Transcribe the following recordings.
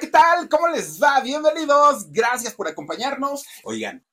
¿qué tal? ¿Cómo les va? Bienvenidos. Gracias por acompañarnos. Oigan,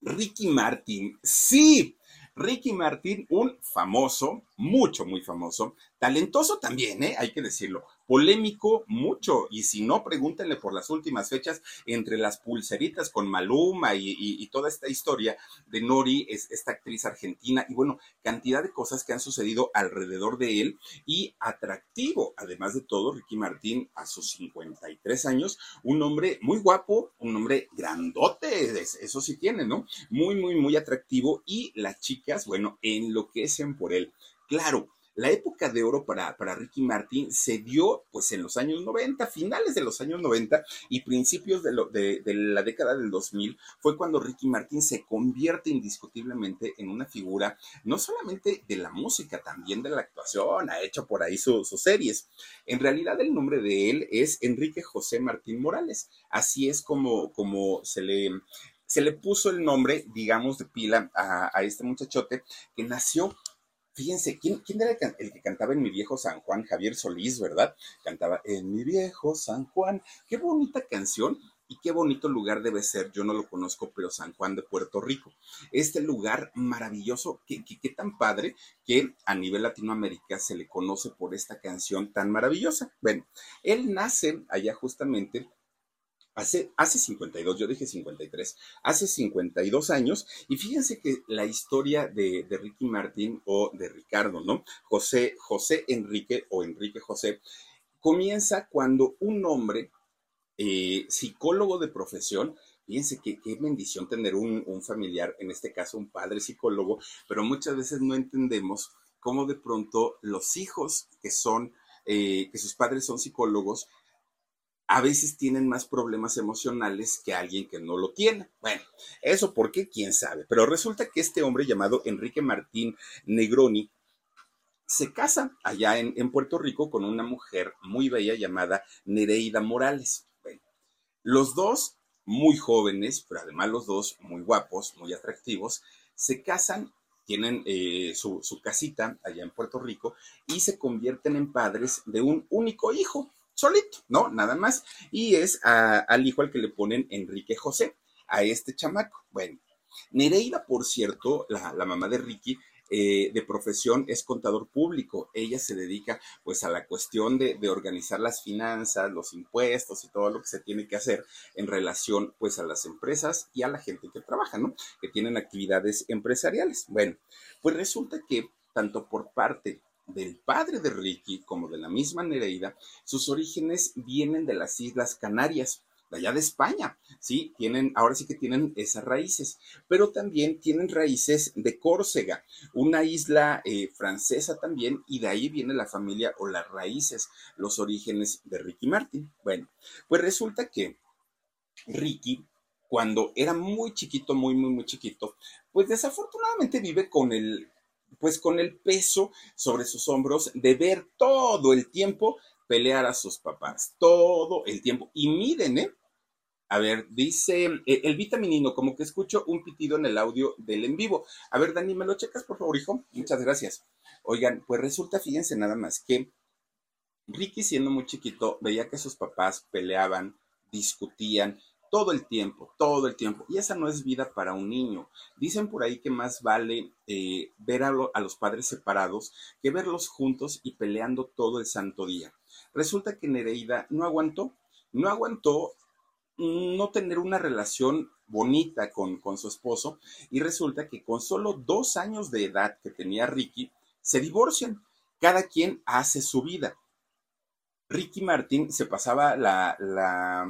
Ricky Martin, sí, Ricky Martin, un famoso, mucho, muy famoso, talentoso también, ¿eh? hay que decirlo, polémico mucho, y si no, pregúntenle por las últimas fechas entre las pulseritas con Maluma y, toda esta historia de Nori, es esta actriz argentina, y bueno, cantidad de cosas que han sucedido alrededor de él, y atractivo, además de todo, Ricky Martin a sus 53 años, un hombre muy guapo, un hombre grandote, eso sí tiene, ¿no? Muy, muy, muy atractivo, y las chicas, bueno, enloquecen por él. Claro, la época de oro para, para, Ricky Martin se dio pues en los años 90, finales de los años 90 y principios de, la década del 2000 fue cuando Ricky Martin se convierte indiscutiblemente en una figura no solamente de la música, también de la actuación, ha hecho por ahí sus series. En realidad el nombre de él es Enrique José Martín Morales, así es como, como se le se le puso el nombre, digamos, de pila a, este muchachote que nació Fíjense, ¿quién, era el, que cantaba en mi viejo San Juan? Javier Solís, ¿verdad? Cantaba en mi viejo San Juan. Qué bonita canción y qué bonito lugar debe ser. Yo no lo conozco, pero San Juan de Puerto Rico. Este lugar maravilloso, qué, qué, tan padre que a nivel Latinoamérica se le conoce por esta canción tan maravillosa. Bueno, él nace allá justamente Hace, hace 52, yo dije 53, hace 52 años, y fíjense que la historia de, Ricky Martin o de Ricardo, ¿no? José, José Enrique o Enrique José, comienza cuando un hombre, eh, psicólogo de profesión, fíjense qué bendición tener un, un familiar, en este caso un padre psicólogo, pero muchas veces no entendemos cómo de pronto los hijos que son, eh, que sus padres son psicólogos, a veces tienen más problemas emocionales que alguien que no lo tiene. Bueno, eso porque quién sabe. Pero resulta que este hombre llamado Enrique Martín Negroni se casa allá en, Puerto Rico con una mujer muy bella llamada Nereida Morales. Bueno, los dos muy jóvenes, pero además los dos muy guapos, muy atractivos, se casan tienen eh, su, su, casita allá en Puerto Rico y se convierten en padres de un único hijo solito, ¿no? Nada más. Y es al hijo al que le ponen Enrique José, a este chamaco. Bueno, Nereida, por cierto, la, mamá de Ricky, eh, de profesión es contador público. Ella se dedica pues a la cuestión de, de, organizar las finanzas, los impuestos y todo lo que se tiene que hacer en relación pues a las empresas y a la gente que trabaja, ¿no? Que tienen actividades empresariales. Bueno, pues resulta que tanto por parte del padre de Ricky como de la misma Nereida, sus orígenes vienen de las Islas Canarias, de allá de España, ¿sí? Tienen, ahora sí que tienen esas raíces, pero también tienen raíces de Córcega, una isla eh, francesa también, y de ahí viene la familia o las raíces, los orígenes de Ricky Martin. Bueno, pues resulta que Ricky cuando era muy chiquito, muy, muy, muy chiquito, pues desafortunadamente vive con el, pues con el peso sobre sus hombros de ver todo el tiempo pelear a sus papás, todo el tiempo. Y miren, ¿eh? A ver, dice eh, el vitaminino, como que escucho un pitido en el audio del en vivo. A ver, Dani, ¿me lo checas, por favor, hijo? Muchas gracias. Oigan, pues resulta, fíjense nada más, que Ricky siendo muy chiquito veía que sus papás peleaban, discutían, todo el tiempo, todo el tiempo. Y esa no es vida para un niño. Dicen por ahí que más vale eh, ver a, a, los padres separados que verlos juntos y peleando todo el santo día. Resulta que Nereida no aguantó, no aguantó no tener una relación bonita con, con su esposo y resulta que con solo dos años de edad que tenía Ricky, se divorcian. Cada quien hace su vida. Ricky Martin se pasaba la, la,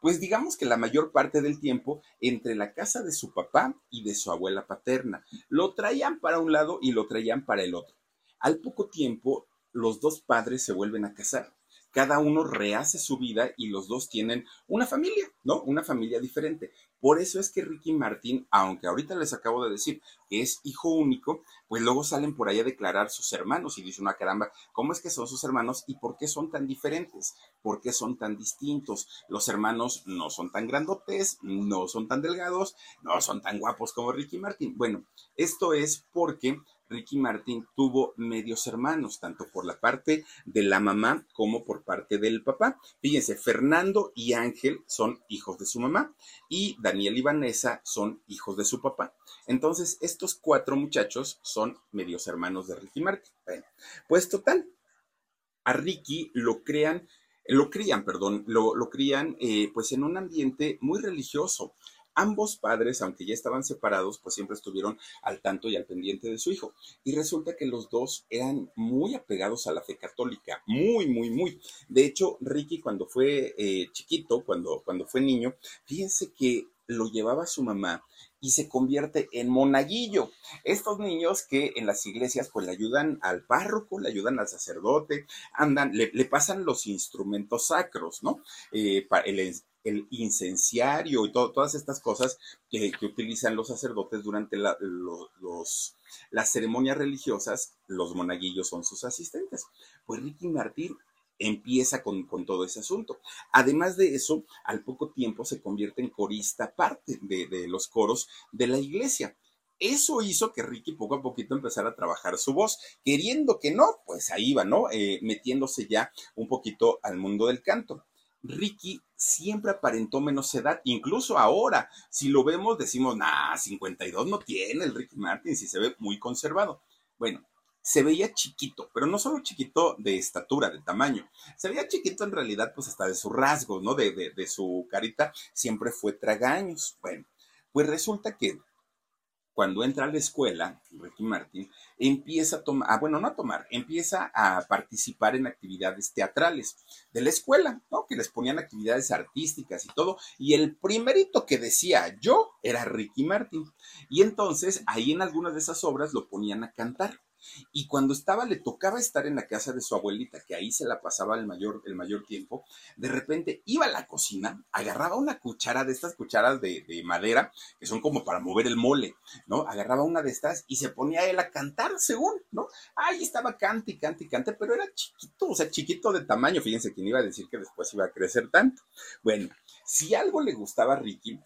pues digamos que la mayor parte del tiempo entre la casa de su papá y de su abuela paterna. Lo traían para un lado y lo traían para el otro. Al poco tiempo, los dos padres se vuelven a casar cada uno rehace su vida y los dos tienen una familia, ¿no? Una familia diferente. Por eso es que Ricky Martín, aunque ahorita les acabo de decir que es hijo único, pues luego salen por ahí a declarar sus hermanos y dicen, una caramba, ¿cómo es que son sus hermanos y por qué son tan diferentes? ¿Por qué son tan distintos? Los hermanos no son tan grandotes, no son tan delgados, no son tan guapos como Ricky Martin. Bueno, esto es porque Ricky Martin tuvo medios hermanos, tanto por la parte de la mamá como por parte del papá. Fíjense, Fernando y Ángel son hijos de su mamá y Daniel y Vanessa son hijos de su papá. Entonces, estos cuatro muchachos son medios hermanos de Ricky Martin. Pues total, a Ricky lo crean, lo crían, perdón, lo, lo crían eh, pues en un ambiente muy religioso ambos padres, aunque ya estaban separados, pues siempre estuvieron al tanto y al pendiente de su hijo. Y resulta que los dos eran muy apegados a la fe católica, muy, muy, muy. De hecho, Ricky cuando fue eh, chiquito, cuando, cuando fue niño, fíjense que lo llevaba su mamá y se convierte en monaguillo. Estos niños que en las iglesias pues le ayudan al párroco, le ayudan al sacerdote, andan, le, pasan los instrumentos sacros, ¿no? Eh, el, el incenciario y todas estas cosas que, utilizan los sacerdotes durante las ceremonias religiosas, los monaguillos son sus asistentes. Pues Ricky Martín empieza con, todo ese asunto. Además de eso, al poco tiempo se convierte en corista parte de, los coros de la iglesia. Eso hizo que Ricky poco a poquito empezara a trabajar su voz, queriendo que no, pues ahí va, ¿no? Eh, metiéndose ya un poquito al mundo del canto. Ricky siempre aparentó menos edad, incluso ahora, si lo vemos, decimos, nah, 52 no tiene el Ricky Martin, si se ve muy conservado. Bueno, se veía chiquito, pero no solo chiquito de estatura, de tamaño, se veía chiquito en realidad, pues hasta de su rasgo, ¿no? De, de, de su carita, siempre fue tragaños. Bueno, pues resulta que cuando entra a la escuela, Ricky Martin, empieza a tomar, ah, bueno, no a tomar, empieza a participar en actividades teatrales de la escuela, ¿no? Que les ponían actividades artísticas y todo. Y el primerito que decía yo era Ricky Martin. Y entonces ahí en algunas de esas obras lo ponían a cantar. Y cuando estaba, le tocaba estar en la casa de su abuelita, que ahí se la pasaba el mayor, el mayor tiempo, de repente iba a la cocina, agarraba una cuchara de estas cucharas de, madera, que son como para mover el mole, ¿no? Agarraba una de estas y se ponía él a cantar, según, ¿no? Ahí estaba cante y cante y cante, pero era chiquito, o sea, chiquito de tamaño. Fíjense quién iba a decir que después iba a crecer tanto. Bueno, si algo le gustaba a Ricky,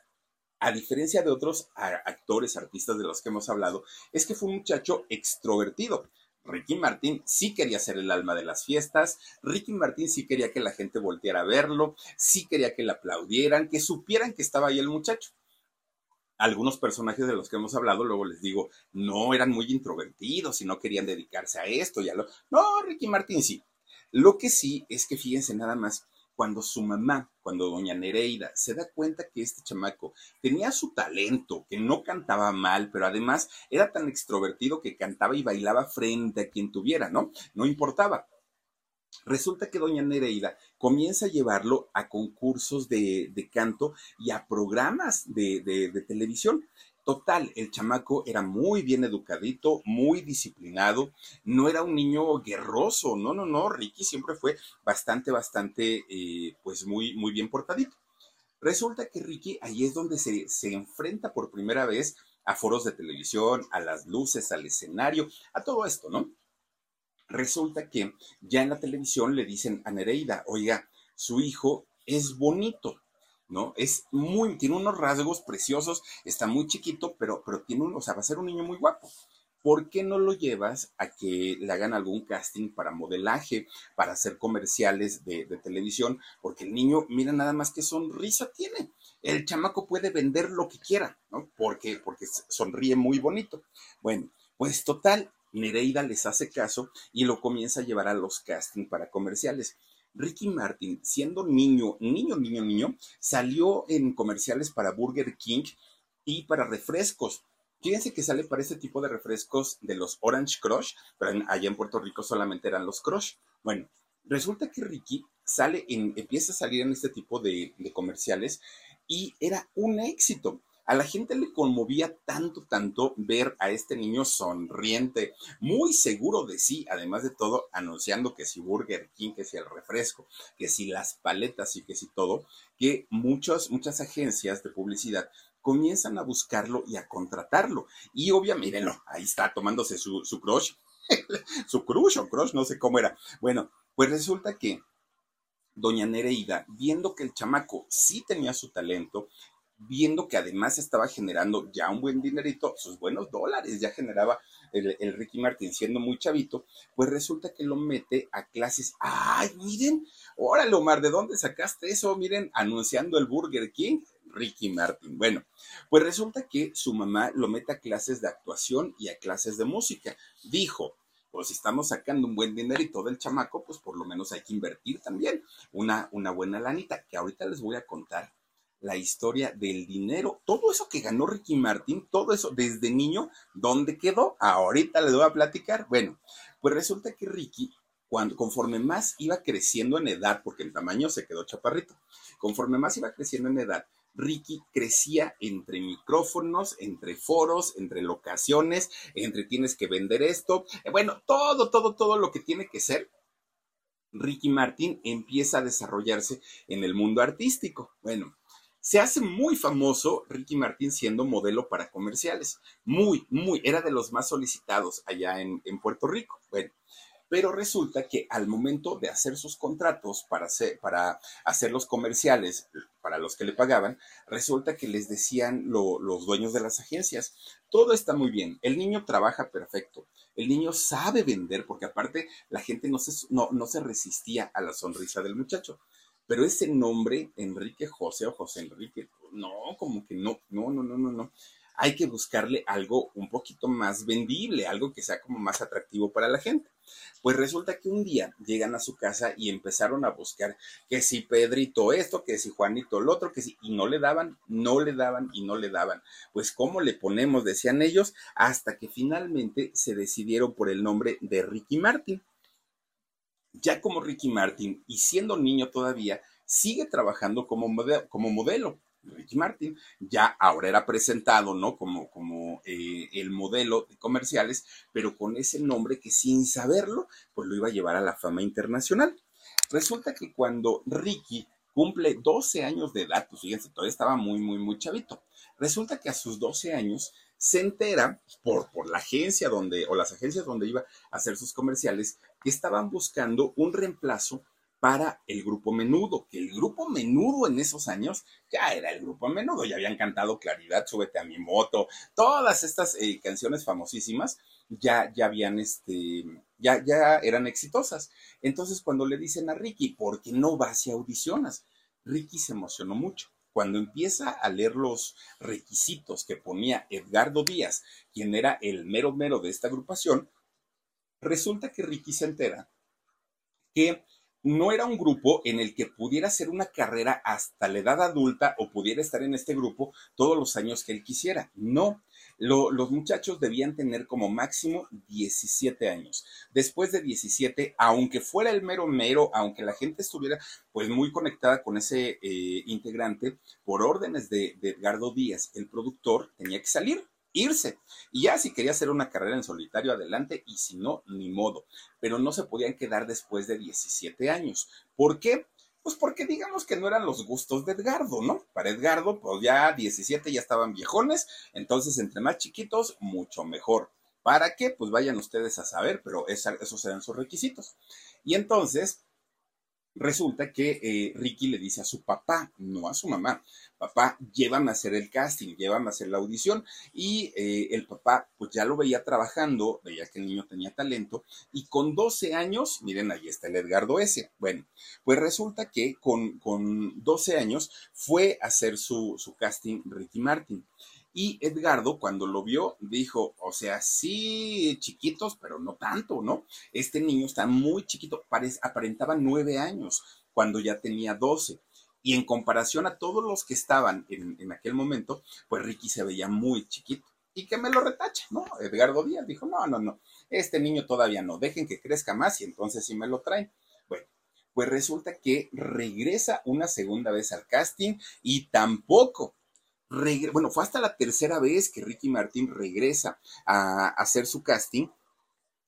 a diferencia de otros actores, artistas de los que hemos hablado, es que fue un muchacho extrovertido. Ricky Martín sí quería ser el alma de las fiestas, Ricky Martín sí quería que la gente volteara a verlo, sí quería que le aplaudieran, que supieran que estaba ahí el muchacho. Algunos personajes de los que hemos hablado, luego les digo, no eran muy introvertidos y no querían dedicarse a esto, ya lo. No, Ricky Martín sí. Lo que sí es que fíjense nada más, cuando su mamá, cuando doña Nereida se da cuenta que este chamaco tenía su talento, que no cantaba mal, pero además era tan extrovertido que cantaba y bailaba frente a quien tuviera, ¿no? No importaba. Resulta que doña Nereida comienza a llevarlo a concursos de, canto y a programas de televisión. Total, el chamaco era muy bien educadito, muy disciplinado, no era un niño guerroso, no, no, no, Ricky siempre fue bastante, bastante, eh, pues muy, muy bien portadito. Resulta que Ricky ahí es donde se, se enfrenta por primera vez a foros de televisión, a las luces, al escenario, a todo esto, ¿no? Resulta que ya en la televisión le dicen a Nereida, oiga, su hijo es bonito, ¿no? Es muy, tiene unos rasgos preciosos, está muy chiquito, pero, pero tiene un, o sea, va a ser un niño muy guapo. ¿Por qué no lo llevas a que le hagan algún casting para modelaje, para hacer comerciales de, televisión? Porque el niño, mira nada más que sonrisa tiene. El chamaco puede vender lo que quiera, ¿no? Porque, porque sonríe muy bonito. Bueno, pues total, Nereida les hace caso y lo comienza a llevar a los castings para comerciales. Ricky Martin, siendo niño, niño, niño, niño, salió en comerciales para Burger King y para refrescos. Fíjense que sale para este tipo de refrescos de los Orange Crush, pero allá en Puerto Rico solamente eran los Crush. Bueno, resulta que Ricky sale en, empieza a salir en este tipo de comerciales y era un éxito. A la gente le conmovía tanto, tanto ver a este niño sonriente, muy seguro de sí, además de todo, anunciando que si Burger King, que si el refresco, que si las paletas y que si todo, que muchas, muchas agencias de publicidad comienzan a buscarlo y a contratarlo. Y obviamente, mírenlo, ahí está tomándose su, su crush, su crush o crush, no sé cómo era. Bueno, pues resulta que doña Nereida, viendo que el chamaco sí tenía su talento, viendo que además estaba generando ya un buen dinerito, sus buenos dólares, ya generaba el, Ricky Martin siendo muy chavito, pues resulta que lo mete a clases. ¡Ay, miren! Órale, Omar, ¿de dónde sacaste eso? Miren, anunciando el Burger King. Ricky Martin. Bueno, pues resulta que su mamá lo mete a clases de actuación y a clases de música. Dijo, pues si estamos sacando un buen dinerito del chamaco, pues por lo menos hay que invertir también una, una buena lanita, que ahorita les voy a contar la historia del dinero. Todo eso que ganó Ricky Martin, todo eso desde niño, ¿dónde quedó? Ahorita les voy a platicar. Bueno, pues resulta que Ricky, cuando, conforme más iba creciendo en edad, porque en tamaño se quedó chaparrito, conforme más iba creciendo en edad, Ricky crecía entre micrófonos, entre foros, entre locaciones, entre tienes que vender esto, eh, bueno, todo, todo, todo lo que tiene que ser. Ricky Martin empieza a desarrollarse en el mundo artístico. Bueno, se hace muy famoso Ricky Martin siendo modelo para comerciales. Muy, muy, era de los más solicitados allá en, Puerto Rico. Bueno, pero resulta que al momento de hacer sus contratos para hacer, los comerciales para los que le pagaban, resulta que les decían los dueños de las agencias, todo está muy bien, el niño trabaja perfecto, el niño sabe vender, porque aparte la gente no se resistía a la sonrisa del muchacho. Pero ese nombre, Enrique José o José Enrique, no, como que no, no, no, no, no, no. Hay que buscarle algo un poquito más vendible, algo que sea como más atractivo para la gente. Pues resulta que un día llegan a su casa y empezaron a buscar que si Pedrito esto, que si Juanito lo otro, que si, y no le daban, no le daban y no le daban. Pues ¿cómo le ponemos? Decían ellos, hasta que finalmente se decidieron por el nombre de Ricky Martin ya como Ricky Martin y siendo niño todavía, sigue trabajando como, modelo, como modelo. Ricky Martin ya ahora era presentado, ¿no? Como, como eh, el modelo de comerciales, pero con ese nombre que sin saberlo, pues lo iba a llevar a la fama internacional. Resulta que cuando Ricky cumple 12 años de edad, pues fíjense, todavía estaba muy, muy, muy chavito. Resulta que a sus 12 años se entera por, por la agencia donde, o las agencias donde iba a hacer sus comerciales, que estaban buscando un reemplazo para el grupo Menudo, que el grupo Menudo en esos años ya era el grupo Menudo, ya habían cantado Claridad, Súbete a mi moto, todas estas eh, canciones famosísimas ya, ya habían, este, ya, ya eran exitosas. Entonces cuando le dicen a Ricky, ¿por qué no vas y audicionas? Ricky se emocionó mucho. Cuando empieza a leer los requisitos que ponía Edgardo Díaz, quien era el mero mero de esta agrupación, Resulta que Ricky se entera que no era un grupo en el que pudiera hacer una carrera hasta la edad adulta o pudiera estar en este grupo todos los años que él quisiera. No, los muchachos debían tener como máximo 17 años. Después de 17, aunque fuera el mero mero, aunque la gente estuviera pues muy conectada con ese eh, integrante, por órdenes de Edgardo Díaz, el productor tenía que salir irse. Y ya si quería hacer una carrera en solitario, adelante, y si no, ni modo. Pero no se podían quedar después de 17 años. ¿Por qué? Pues porque digamos que no eran los gustos de Edgardo, ¿no? Para Edgardo, pues ya 17 ya estaban viejones, entonces entre más chiquitos, mucho mejor. ¿Para qué? Pues vayan ustedes a saber, pero esos eran sus requisitos. Y entonces, Resulta que eh, Ricky le dice a su papá, no a su mamá, papá, llévame a hacer el casting, llévame a hacer la audición. Y eh, el papá, pues ya lo veía trabajando, veía que el niño tenía talento, y con 12 años, miren, ahí está el Edgardo S. Bueno, pues resulta que con, con 12 años fue a hacer su, su casting Ricky Martin. Y Edgardo, cuando lo vio, dijo, o sea, sí, chiquitos, pero no tanto, ¿no? Este niño está muy chiquito, aparentaba nueve años cuando ya tenía doce. Y en comparación a todos los que estaban en, aquel momento, pues Ricky se veía muy chiquito. Y que me lo retache, ¿no? Edgardo Díaz dijo, no, no, no, este niño todavía no, dejen que crezca más y entonces sí me lo traen. Bueno, pues resulta que regresa una segunda vez al casting y tampoco bueno, fue hasta la tercera vez que Ricky Martin regresa a, hacer su casting.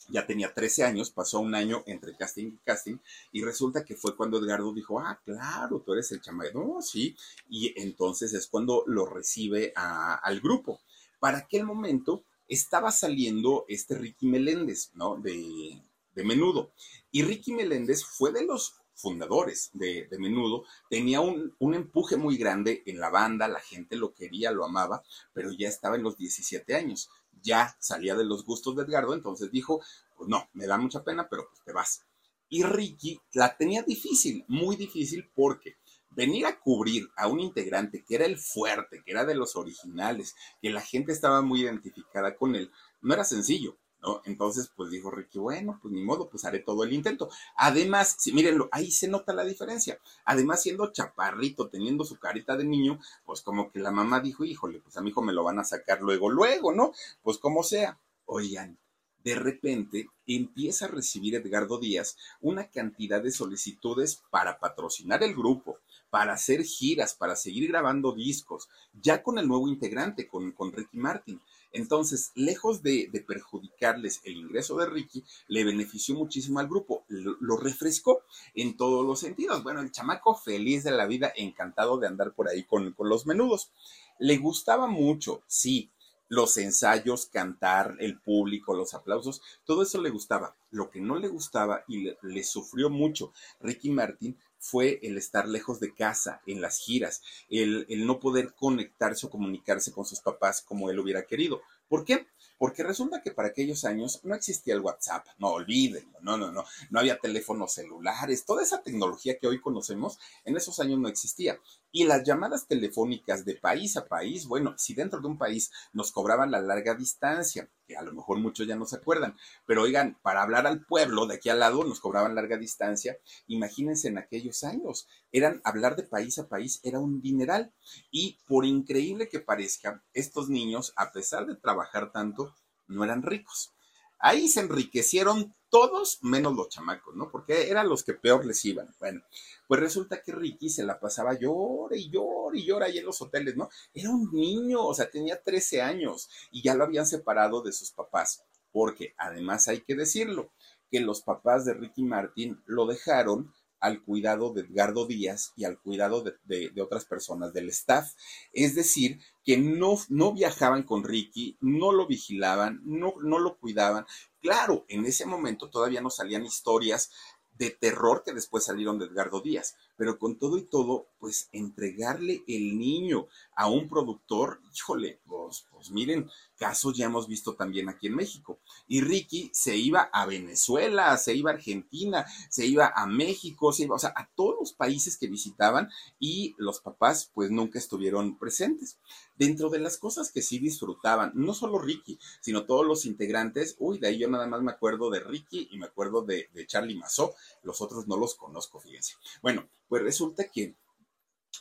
Ya tenía 13 años, pasó un año entre casting y casting, y resulta que fue cuando Edgardo dijo, ah, claro, tú eres el chamaco, no, sí, y entonces es cuando lo recibe al grupo. Para aquel momento estaba saliendo este Ricky Meléndez, ¿no? De, de menudo. Y Ricky Meléndez fue de los fundadores de, Menudo, tenía un, empuje muy grande en la banda, la gente lo quería, lo amaba, pero ya estaba en los 17 años, ya salía de los gustos de Edgardo, entonces dijo, pues no, me da mucha pena, pero pues te vas. Y Ricky la tenía difícil, muy difícil, porque venir a cubrir a un integrante que era el fuerte, que era de los originales, que la gente estaba muy identificada con él, no era sencillo. ¿No? Entonces, pues dijo Ricky, bueno, pues ni modo, pues haré todo el intento. Además, sí, mírenlo, ahí se nota la diferencia. Además, siendo chaparrito, teniendo su carita de niño, pues como que la mamá dijo, híjole, pues a mi hijo me lo van a sacar luego, luego, ¿no? Pues como sea. Oigan, de repente empieza a recibir Edgardo Díaz una cantidad de solicitudes para patrocinar el grupo, para hacer giras, para seguir grabando discos, ya con el nuevo integrante, con, con Ricky Martin. Entonces, lejos de, perjudicarles el ingreso de Ricky, le benefició muchísimo al grupo, lo, refrescó en todos los sentidos. Bueno, el chamaco feliz de la vida, encantado de andar por ahí con, los menudos. Le gustaba mucho, sí, los ensayos, cantar, el público, los aplausos, todo eso le gustaba. Lo que no le gustaba y le, sufrió mucho Ricky Martin fue el estar lejos de casa, en las giras, el, el no poder conectarse o comunicarse con sus papás como él hubiera querido. ¿Por qué? Porque resulta que para aquellos años no existía el WhatsApp, no olvídenlo, no, no, no, no había teléfonos celulares, toda esa tecnología que hoy conocemos en esos años no existía. Y las llamadas telefónicas de país a país, bueno, si dentro de un país nos cobraban la larga distancia, que a lo mejor muchos ya no se acuerdan, pero oigan, para hablar al pueblo de aquí al lado nos cobraban larga distancia, imagínense en aquellos años, eran hablar de país a país era un dineral y por increíble que parezca, estos niños, a pesar de trabajar tanto, no eran ricos. Ahí se enriquecieron todos menos los chamacos, ¿no? Porque eran los que peor les iban. Bueno, pues resulta que Ricky se la pasaba llora y llora y llora ahí en los hoteles, ¿no? Era un niño, o sea, tenía 13 años y ya lo habían separado de sus papás. Porque además hay que decirlo, que los papás de Ricky Martin lo dejaron al cuidado de Edgardo Díaz y al cuidado de, otras personas del staff. Es decir, que no, no viajaban con Ricky, no lo vigilaban, no, no lo cuidaban, Claro, en ese momento todavía no salían historias de terror que después salieron de Edgardo Díaz, pero con todo y todo, pues entregarle el niño a un productor, híjole, pues, pues, miren, casos ya hemos visto también aquí en México. Y Ricky se iba a Venezuela, se iba a Argentina, se iba a México, se iba, o sea, a todos los países que visitaban y los papás pues nunca estuvieron presentes. Dentro de las cosas que sí disfrutaban, no solo Ricky, sino todos los integrantes, uy, de ahí yo nada más me acuerdo de Ricky y me acuerdo de, de Charlie Mazó, los otros no los conozco, fíjense. Bueno, pues resulta que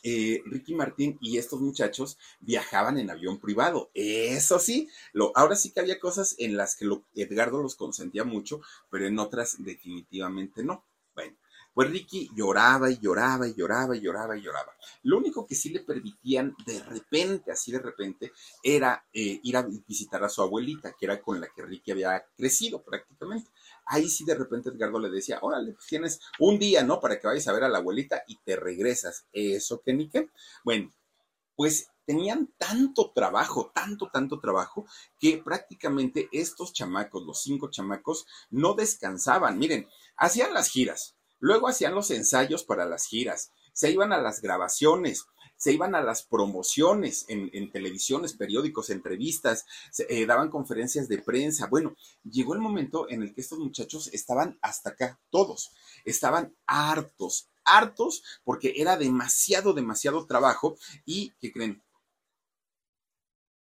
eh, Ricky Martín y estos muchachos viajaban en avión privado. Eso sí, lo, ahora sí que había cosas en las que Edgardo los consentía mucho, pero en otras definitivamente no. Bueno, pues Ricky lloraba y lloraba y lloraba y lloraba y lloraba. Lo único que sí le permitían de repente, así de repente, era eh, ir a visitar a su abuelita, que era con la que Ricky había crecido prácticamente. Ahí sí de repente Edgardo le decía, órale, pues tienes un día, ¿no? Para que vayas a ver a la abuelita y te regresas. Eso que ni qué. Bueno, pues tenían tanto trabajo, tanto, tanto trabajo, que prácticamente estos chamacos, los cinco chamacos, no descansaban. Miren, hacían las giras, Luego hacían los ensayos para las giras, se iban a las grabaciones, se iban a las promociones en, televisiones, periódicos, entrevistas, eh, daban conferencias de prensa. Bueno, llegó el momento en el que estos muchachos estaban hasta acá, todos, estaban hartos, hartos, porque era demasiado, demasiado trabajo y, ¿qué creen?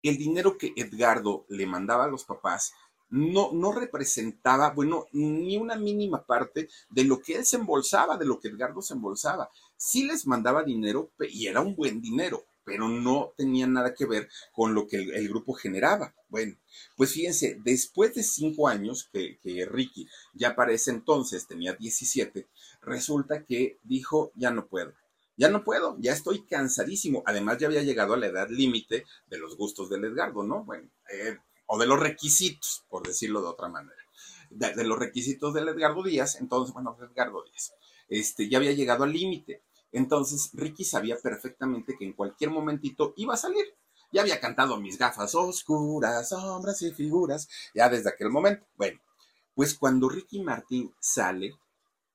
El dinero que Edgardo le mandaba a los papás no, no representaba, bueno, ni una mínima parte de lo que él se embolsaba, de lo que Edgardo se embolsaba. Sí les mandaba dinero y era un buen dinero, pero no tenía nada que ver con lo que el, grupo generaba. Bueno, pues fíjense, después de cinco años que, que, Ricky ya para ese entonces tenía 17, resulta que dijo, ya no puedo. Ya no puedo, ya estoy cansadísimo. Además, ya había llegado a la edad límite de los gustos del Edgardo, ¿no? Bueno, eh, o de los requisitos, por decirlo de otra manera, de, los requisitos del Edgardo Díaz, entonces, bueno, Edgardo Díaz, este, ya había llegado al límite. Entonces, Ricky sabía perfectamente que en cualquier momentito iba a salir. Ya había cantado mis gafas oscuras, sombras y figuras, ya desde aquel momento. Bueno, pues cuando Ricky Martín sale,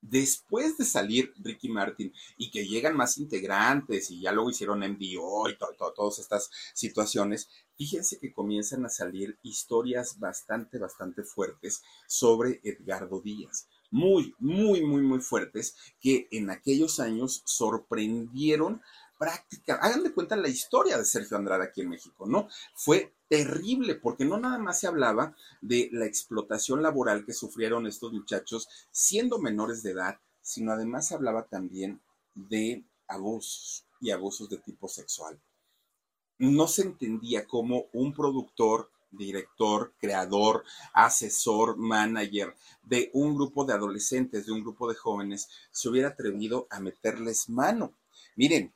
Después de salir Ricky Martin y que llegan más integrantes y ya luego hicieron MDO y todas estas situaciones, fíjense que comienzan a salir historias bastante, bastante fuertes sobre Edgardo Díaz. Muy, muy, muy, muy fuertes que en aquellos años sorprendieron práctica. Hagan de cuenta la historia de Sergio Andrade aquí en México, ¿no? Fue terrible porque no nada más se hablaba de la explotación laboral que sufrieron estos muchachos siendo menores de edad, sino además se hablaba también de abusos y abusos de tipo sexual. No se entendía cómo un productor director, creador, asesor, manager de un grupo de adolescentes, de un grupo de jóvenes, se hubiera atrevido a meterles mano. Miren,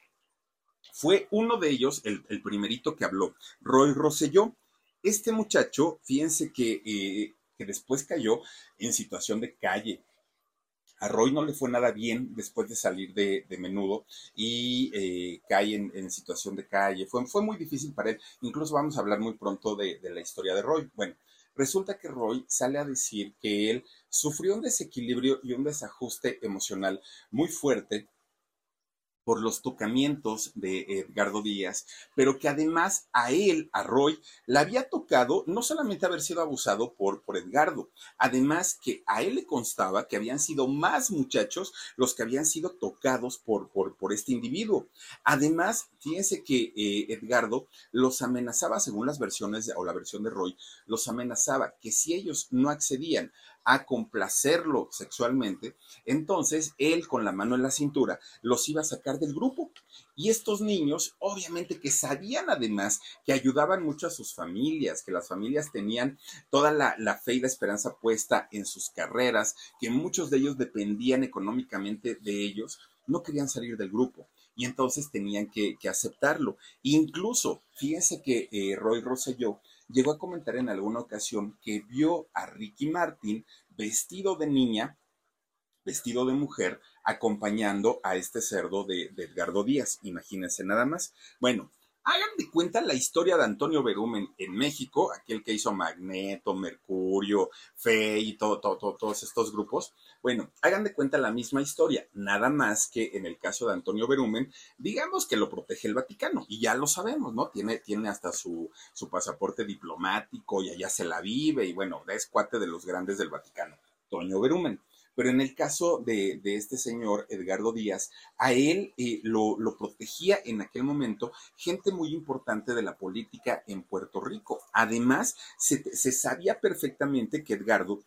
fue uno de ellos, el, primerito que habló, Roy Rosselló. Este muchacho, fíjense que, eh, que después cayó en situación de calle, a Roy no le fue nada bien después de salir de, menudo y eh, cae en, situación de calle. Fue, muy difícil para él. Incluso vamos a hablar muy pronto de, la historia de Roy. Bueno, resulta que Roy sale a decir que él sufrió un desequilibrio y un desajuste emocional muy fuerte por los tocamientos de Edgardo Díaz, pero que además a él, a Roy, le había tocado no solamente haber sido abusado por, por Edgardo, además que a él le constaba que habían sido más muchachos los que habían sido tocados por, por, por este individuo. Además, fíjense que eh, Edgardo los amenazaba, según las versiones o la versión de Roy, los amenazaba que si ellos no accedían a complacerlo sexualmente, entonces él con la mano en la cintura los iba a sacar del grupo. Y estos niños, obviamente que sabían además que ayudaban mucho a sus familias, que las familias tenían toda la, fe y la esperanza puesta en sus carreras, que muchos de ellos dependían económicamente de ellos, no querían salir del grupo y entonces tenían que, aceptarlo. Incluso, fíjense que eh, Roy Rosselló llegó a comentar en alguna ocasión que vio a Ricky Martin vestido de niña, vestido de mujer, acompañando a este cerdo de, Edgardo Díaz. Imagínense nada más. Bueno, Hagan de cuenta la historia de Antonio Berumen en México, aquel que hizo Magneto, Mercurio, Fe y todo, todo, todos estos grupos. Bueno, hagan de cuenta la misma historia, nada más que en el caso de Antonio Berumen, digamos que lo protege el Vaticano, y ya lo sabemos, ¿no? Tiene, tiene hasta su, pasaporte diplomático y allá se la vive, y bueno, es cuate de los grandes del Vaticano, Antonio Berumen. Pero en el caso de, este señor, Edgardo Díaz, a él eh, lo, protegía en aquel momento gente muy importante de la política en Puerto Rico. Además, se, se sabía perfectamente que Edgardo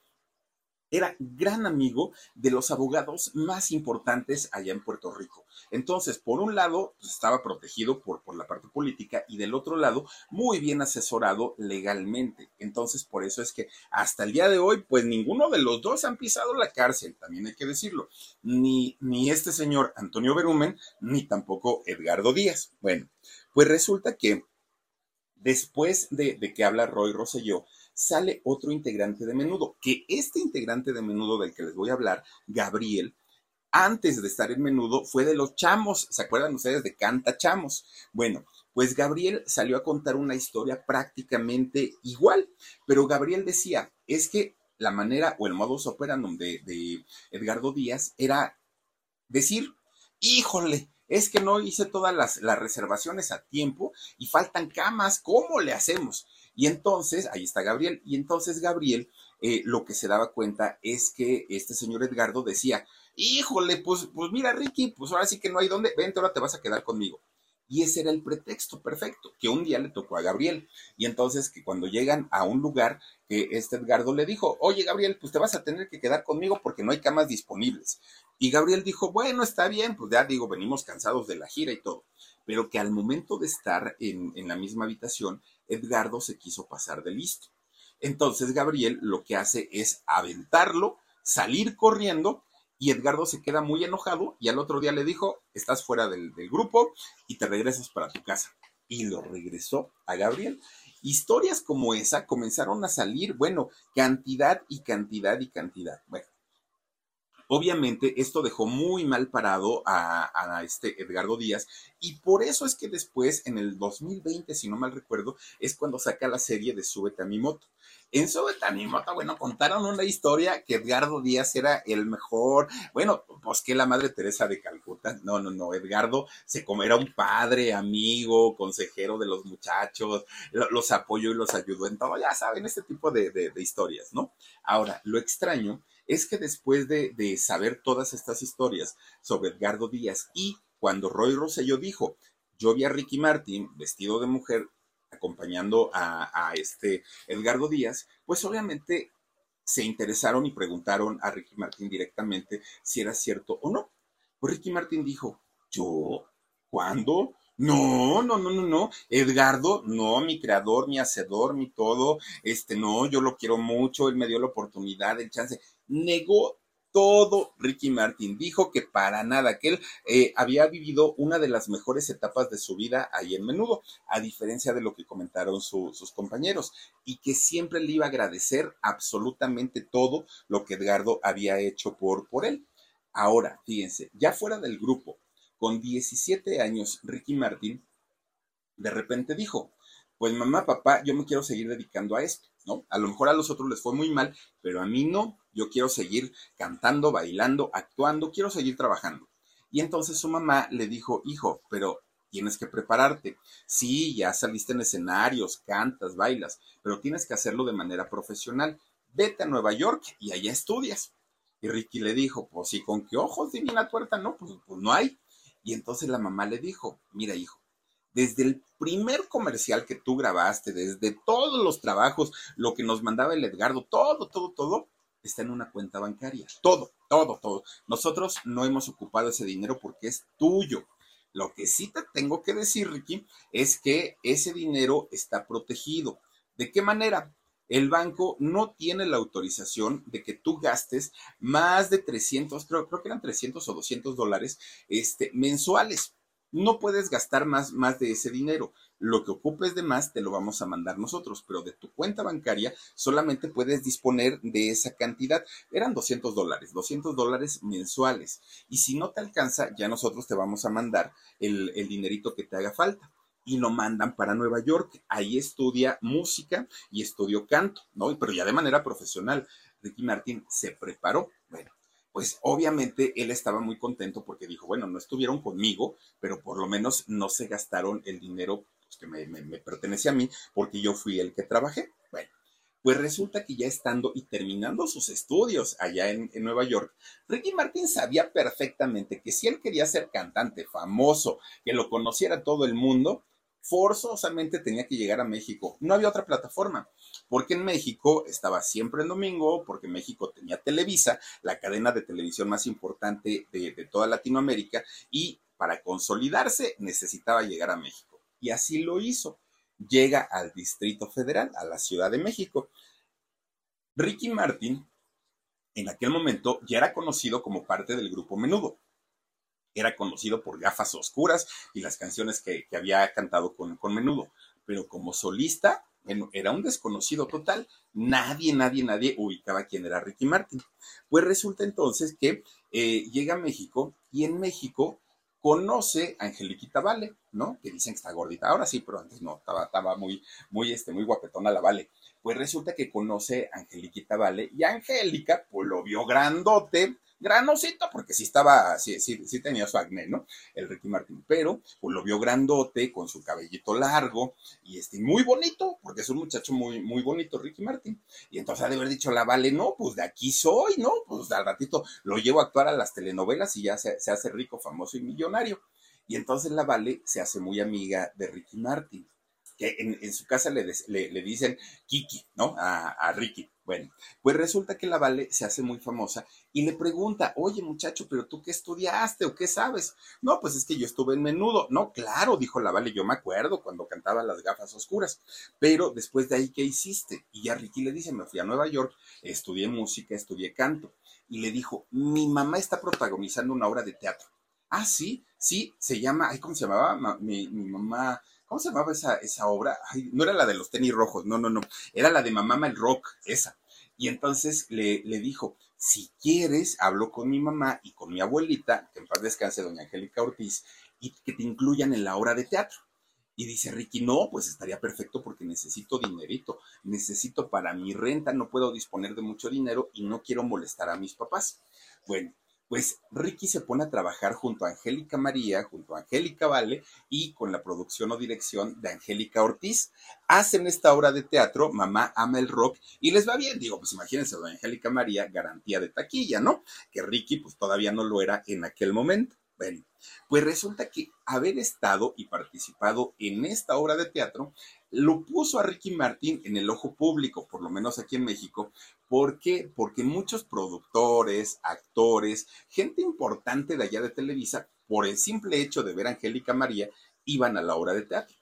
era gran amigo de los abogados más importantes allá en Puerto Rico. Entonces, por un lado, pues, estaba protegido por, por la parte política y del otro lado, muy bien asesorado legalmente. Entonces, por eso es que hasta el día de hoy, pues ninguno de los dos han pisado la cárcel, también hay que decirlo. Ni, ni este señor Antonio Berumen, ni tampoco Edgardo Díaz. Bueno, pues resulta que después de, de que habla Roy Rosselló, sale otro integrante de menudo, que este integrante de menudo del que les voy a hablar, Gabriel, antes de estar en menudo fue de los chamos, ¿se acuerdan ustedes de Canta Chamos? Bueno, pues Gabriel salió a contar una historia prácticamente igual, pero Gabriel decía, es que la manera o el modus operandum de, de Edgardo Díaz era decir, híjole, es que no hice todas las, las, reservaciones a tiempo y faltan camas, ¿cómo le hacemos? Y entonces, ahí está Gabriel, y entonces Gabriel eh, lo que se daba cuenta es que este señor Edgardo decía, híjole, pues, pues mira Ricky, pues ahora sí que no hay dónde, vente, ahora te vas a quedar conmigo. Y ese era el pretexto perfecto, que un día le tocó a Gabriel. Y entonces que cuando llegan a un lugar, que este Edgardo le dijo, oye Gabriel, pues te vas a tener que quedar conmigo porque no hay camas disponibles. Y Gabriel dijo, bueno, está bien, pues ya digo, venimos cansados de la gira y todo. Pero que al momento de estar en, en la misma habitación, Edgardo se quiso pasar de listo. Entonces Gabriel lo que hace es aventarlo, salir corriendo y Edgardo se queda muy enojado y al otro día le dijo, estás fuera del, grupo y te regresas para tu casa. Y lo regresó a Gabriel. Historias como esa comenzaron a salir, bueno, cantidad y cantidad y cantidad. Bueno, Obviamente esto dejó muy mal parado a, este Edgardo Díaz y por eso es que después, en el 2020, si no mal recuerdo, es cuando saca la serie de Súbete a mi moto. en su Tanimota, bueno, contaron una historia que Edgardo Díaz era el mejor, bueno, pues que la madre Teresa de Calcuta, no, no, no, Edgardo se era un padre, amigo, consejero de los muchachos, los apoyó y los ayudó en todo, ya saben, este tipo de, de historias, ¿no? Ahora, lo extraño es que después de, saber todas estas historias sobre Edgardo Díaz y cuando Roy Rosselló dijo, yo vi a Ricky Martin vestido de mujer acompañando a, a, este Edgardo Díaz, pues obviamente se interesaron y preguntaron a Ricky Martin directamente si era cierto o no. Pues Ricky Martin dijo, ¿yo? ¿Cuándo? No, no, no, no, no. Edgardo, no, mi creador, mi hacedor, mi todo. Este, no, yo lo quiero mucho. Él me dio la oportunidad, el chance. Negó todo Ricky Martin. Dijo que para nada, que él eh, había vivido una de las mejores etapas de su vida ahí en menudo, a diferencia de lo que comentaron sus compañeros, y que siempre le iba a agradecer absolutamente todo lo que Edgardo había hecho por, por él. Ahora, fíjense, ya fuera del grupo, con 17 años, Ricky Martin de repente dijo, pues mamá, papá, yo me quiero seguir dedicando a esto, ¿no? A lo mejor a los otros les fue muy mal, pero a mí no, yo quiero seguir cantando, bailando, actuando, quiero seguir trabajando. Y entonces su mamá le dijo, hijo, pero tienes que prepararte. Sí, ya saliste en escenarios, cantas, bailas, pero tienes que hacerlo de manera profesional. Vete a Nueva York y allá estudias. Y Ricky le dijo, pues sí, con qué ojos, divina tuerta, no, pues, pues no hay. Y entonces la mamá le dijo, mira hijo, desde el primer comercial que tú grabaste, desde todos los trabajos, lo que nos mandaba el Edgardo, todo, todo, todo, está en una cuenta bancaria. Todo, todo, todo. Nosotros no hemos ocupado ese dinero porque es tuyo. Lo que sí te tengo que decir, Ricky, es que ese dinero está protegido. ¿De qué manera? el banco no tiene la autorización de que tú gastes más de 300, creo, que eran 300 o 200 dólares este, mensuales. No puedes gastar más, más de ese dinero. Lo que ocupes de más te lo vamos a mandar nosotros, pero de tu cuenta bancaria solamente puedes disponer de esa cantidad. Eran 200 dólares, 200 dólares mensuales. Y si no te alcanza, ya nosotros te vamos a mandar el, dinerito que te haga falta y lo mandan para Nueva York. Ahí estudia música y estudió canto, ¿no? Pero ya de manera profesional. Ricky Martin se preparó. Bueno, pues obviamente él estaba muy contento porque dijo, bueno, no estuvieron conmigo, pero por lo menos no se gastaron el dinero pues, que me, pertenece a mí porque yo fui el que trabajé. Bueno, pues resulta que ya estando y terminando sus estudios allá en, Nueva York, Ricky Martin sabía perfectamente que si él quería ser cantante famoso, que lo conociera todo el mundo, forzosamente tenía que llegar a México. No había otra plataforma, porque en México estaba siempre en domingo, porque México tenía Televisa, la cadena de televisión más importante de, toda Latinoamérica, y para consolidarse necesitaba llegar a México. Y así lo hizo. Llega al Distrito Federal, a la Ciudad de México. Ricky Martin, en aquel momento, ya era conocido como parte del grupo Menudo era conocido por gafas oscuras y las canciones que, había cantado con, con, menudo, pero como solista, bueno, era un desconocido total, nadie, nadie, nadie ubicaba quién era Ricky Martin. Pues resulta entonces que eh, llega a México y en México conoce a Angeliquita Vale, ¿no? Que dicen que está gordita, ahora sí, pero antes no, estaba, estaba muy, muy, este, muy guapetona la Vale. Pues resulta que conoce a Angeliquita Vale y Angélica, pues lo vio grandote, granosito, porque sí estaba, sí, sí, sí tenía su acné, ¿no? El Ricky Martin, pero pues lo vio grandote, con su cabellito largo, y este, muy bonito, porque es un muchacho muy, muy bonito, Ricky Martin. Y entonces ha de haber dicho la Vale, no, pues de aquí soy, ¿no? Pues al ratito lo llevo a actuar a las telenovelas y ya se, hace rico, famoso y millonario. Y entonces la Vale se hace muy amiga de Ricky Martin que en, su casa le, le, dicen Kiki, ¿no? A, a, Ricky. Bueno, pues resulta que la Vale se hace muy famosa y le pregunta, oye muchacho, pero tú qué estudiaste o qué sabes? No, pues es que yo estuve en menudo. No, claro, dijo la Vale, yo me acuerdo cuando cantaba las gafas oscuras, pero después de ahí, ¿qué hiciste? Y ya Ricky le dice, me fui a Nueva York, estudié música, estudié canto. Y le dijo, mi mamá está protagonizando una obra de teatro. Ah, sí, sí, se llama, ay, ¿cómo se llamaba? Mi, mi mamá ¿Cómo se llamaba esa, esa obra? no era la de los tenis rojos, no, no, no. Era la de Mamá el Rock, esa. Y entonces le, le dijo, si quieres, hablo con mi mamá y con mi abuelita, que en paz descanse, doña Angélica Ortiz, y que te incluyan en la obra de teatro. Y dice Ricky, no, pues estaría perfecto porque necesito dinerito, necesito para mi renta, no puedo disponer de mucho dinero y no quiero molestar a mis papás. Bueno, pues Ricky se pone a trabajar junto a Angélica María, junto a Angélica Vale y con la producción o dirección de Angélica Ortiz. Hacen esta obra de teatro, Mamá ama el rock, y les va bien. Digo, pues imagínense, doña Angélica María, garantía de taquilla, ¿no? Que Ricky pues todavía no lo era en aquel momento. Bueno, pues resulta que haber estado y participado en esta obra de teatro lo puso a Ricky Martin en el ojo público, por lo menos aquí en México. Porque muchos productores, actores, gente importante de allá de Televisa, por el simple hecho de ver a Angélica María, iban a la obra de teatro.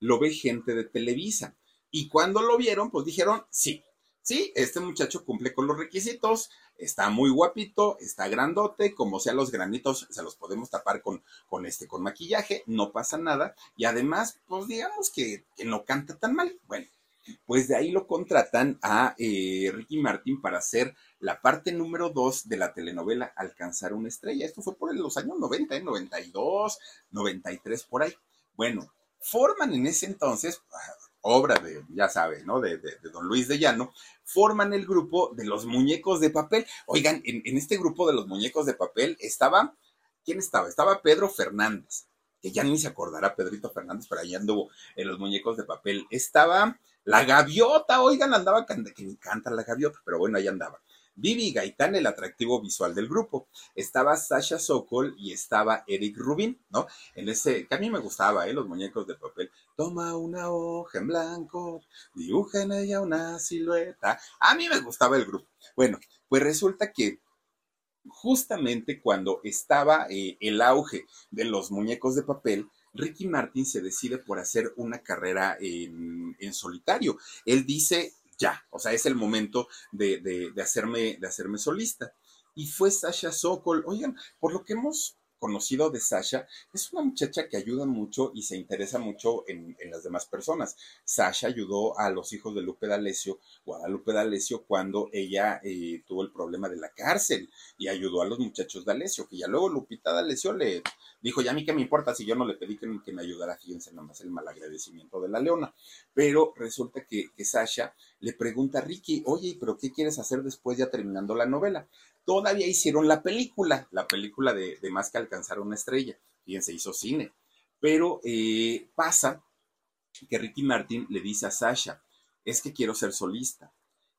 Lo ve gente de Televisa. Y cuando lo vieron, pues dijeron, sí, sí, este muchacho cumple con los requisitos, está muy guapito, está grandote, como sea los granitos se los podemos tapar con, con este, con maquillaje, no pasa nada, y además, pues digamos que, no canta tan mal. Bueno, pues de ahí lo contratan a eh, Ricky Martin para hacer la parte número dos de la telenovela Alcanzar una estrella. Esto fue por los años 90, ¿eh? 92, 93, por ahí. Bueno, forman en ese entonces, obra de, ya sabe, ¿no? De, don Luis de Llano, forman el grupo de los muñecos de papel. Oigan, en, este grupo de los muñecos de papel estaba, ¿quién estaba? Estaba Pedro Fernández, que ya ni se acordará Pedrito Fernández, pero ahí anduvo en los muñecos de papel. Estaba la gaviota, oigan, andaba, que me encanta la gaviota, pero bueno, ahí andaba. Vivi Gaitán, el atractivo visual del grupo. Estaba Sasha Sokol y estaba Eric Rubin, ¿no? En ese, que a mí me gustaba, ¿eh? Los muñecos de papel. Toma una hoja en blanco, dibuja en ella una silueta. A mí me gustaba el grupo. Bueno, pues resulta que justamente cuando estaba eh, el auge de los muñecos de papel, Ricky Martin se decide por hacer una carrera en, en solitario. Él dice, ya, o sea, es el momento de, de, hacerme, de hacerme solista. Y fue Sasha Sokol. Oigan, por lo que hemos conocido de Sasha, es una muchacha que ayuda mucho y se interesa mucho en, las demás personas. Sasha ayudó a los hijos de Lupe D'Alessio, Guadalupe D'Alessio, cuando ella eh, tuvo el problema de la cárcel y ayudó a los muchachos D'Alessio, que ya luego Lupita D'Alessio le dijo, ya a mí qué me importa si yo no le pedí que, me ayudara, fíjense nomás el malagradecimiento de la leona. Pero resulta que, que Sasha le pregunta a Ricky, oye, pero qué quieres hacer después ya terminando la novela? Todavía hicieron la película, la película de, Más que alcanzar una estrella. Fíjense, hizo cine. Pero eh, pasa que Ricky Martin le dice a Sasha, es que quiero ser solista.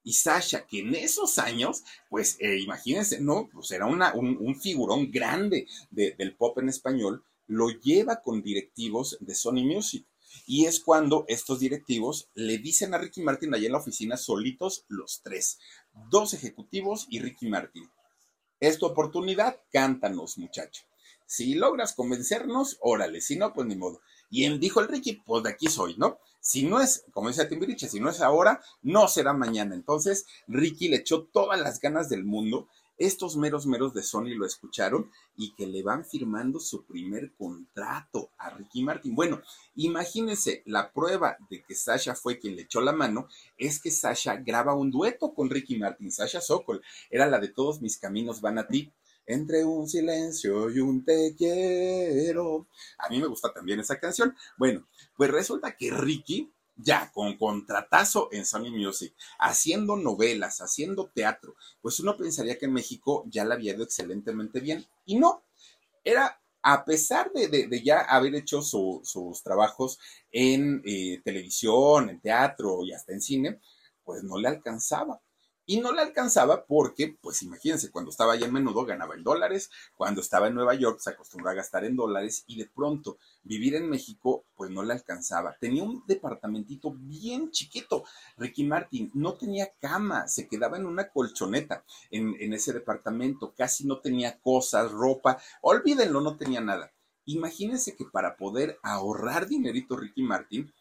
Y Sasha, que en esos años, pues eh, imagínense, ¿no? Pues era una, un, figurón grande del pop en español, lo lleva con directivos de Sony Music. Y es cuando estos directivos le dicen a Ricky Martin allá en la oficina solitos los tres, dos ejecutivos y Ricky Martin, es tu oportunidad, cántanos, muchacho. Si logras convencernos, órale, si no, pues ni modo. Y en, dijo el Ricky, pues de aquí soy, ¿no? Si no es, como dice Timbiriche, si no es ahora, no será mañana. Entonces, Ricky le echó todas las ganas del mundo estos meros meros de Sony lo escucharon y que le van firmando su primer contrato a Ricky Martin. Bueno, imagínense, la prueba de que Sasha fue quien le echó la mano es que Sasha graba un dueto con Ricky Martin. Sasha Sokol era la de Todos mis caminos van a ti. Entre un silencio y un te quiero. A mí me gusta también esa canción. Bueno, pues resulta que Ricky ya con contratazo en Sony Music, haciendo novelas, haciendo teatro, pues uno pensaría que en México ya la había ido excelentemente bien. Y no, era a pesar de, ya haber hecho sus trabajos en eh, televisión, en teatro y hasta en cine, pues no le alcanzaba. Y no le alcanzaba porque, pues imagínense, cuando estaba allá en menudo ganaba en dólares, cuando estaba en Nueva York se acostumbraba a gastar en dólares y de pronto vivir en México, pues no le alcanzaba. Tenía un departamentito bien chiquito. Ricky Martin no tenía cama, se quedaba en una colchoneta en, en ese departamento, casi no tenía cosas, ropa, olvídenlo, no tenía nada. Imagínense que para poder ahorrar dinerito Ricky Martin,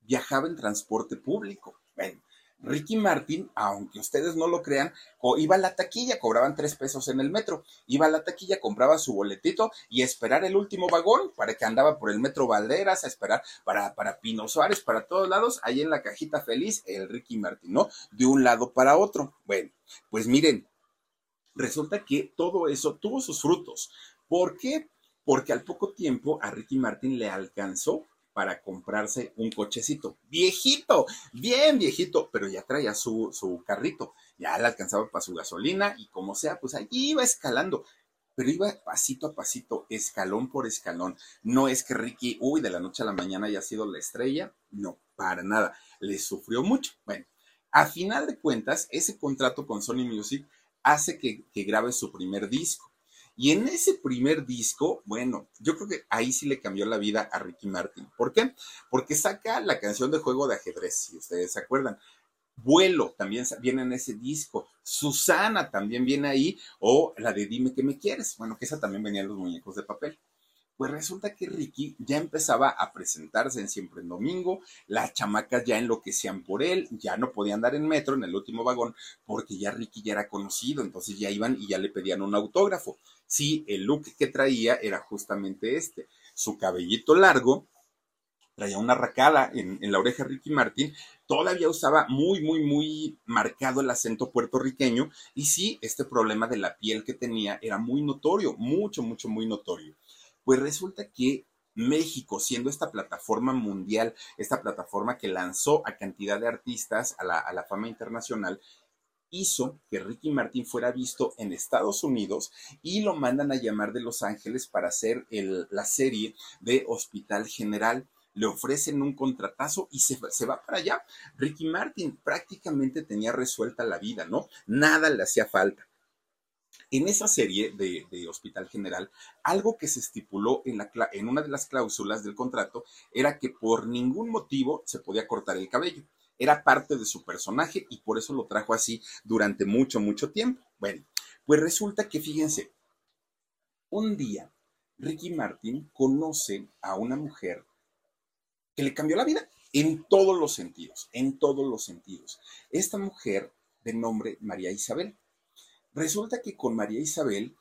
viajaba en transporte público. Bueno, Ricky Martin, aunque ustedes no lo crean, iba a la taquilla, cobraban tres pesos en el metro, iba a la taquilla, compraba su boletito y esperar el último vagón para que andaba por el metro Valderas a esperar para, para Pino Suárez, para todos lados, ahí en la cajita feliz, el Ricky Martin, ¿no? De un lado para otro. Bueno, pues miren, resulta que todo eso tuvo sus frutos. ¿Por qué? Porque al poco tiempo a Ricky Martin le alcanzó para comprarse un cochecito. Viejito, bien viejito, pero ya traía su, su carrito. Ya le alcanzaba para su gasolina y como sea, pues allí iba escalando pero iba pasito a pasito, escalón por escalón. No es que Ricky, uy, de la noche a la mañana haya sido la estrella, no, para nada, le sufrió mucho. Bueno, a final de cuentas, ese contrato con Sony Music hace que, que grabe su primer disco. Y en ese primer disco, bueno, yo creo que ahí sí le cambió la vida a Ricky Martin. ¿Por qué? Porque saca la canción de juego de ajedrez, si ustedes se acuerdan. Vuelo también viene en ese disco. Susana también viene ahí. O la de Dime que me quieres. Bueno, que esa también venía en los muñecos de papel. Pues resulta que Ricky ya empezaba a presentarse en Siempre en Domingo, las chamacas ya enloquecían por él, ya no podía andar en metro, en el último vagón, porque ya Ricky ya era conocido, entonces ya iban y ya le pedían un autógrafo. Sí, el look que traía era justamente este, su cabellito largo, traía una racada en, la oreja Ricky Martin, todavía usaba muy, muy, muy marcado el acento puertorriqueño y sí, este problema de la piel que tenía era muy notorio, mucho, mucho, muy notorio. Pues resulta que México, siendo esta plataforma mundial, esta plataforma que lanzó a cantidad de artistas a la, fama internacional, hizo que Ricky Martin fuera visto en Estados Unidos y lo mandan a llamar de Los Ángeles para hacer la serie de Hospital General le ofrecen un contratazo y se, se, va para allá. Ricky Martin prácticamente tenía resuelta la vida, ¿no? Nada le hacía falta. En esa serie de, Hospital General, algo que se estipuló en, en una de las cláusulas del contrato era que por ningún motivo se podía cortar el cabello. Era parte de su personaje y por eso lo trajo así durante mucho, mucho tiempo. Bueno, pues resulta que fíjense, un día Ricky Martin conoce a una mujer que le cambió la vida en todos los sentidos, en todos los sentidos. Esta mujer de nombre María Isabel. Resulta que con María Isabel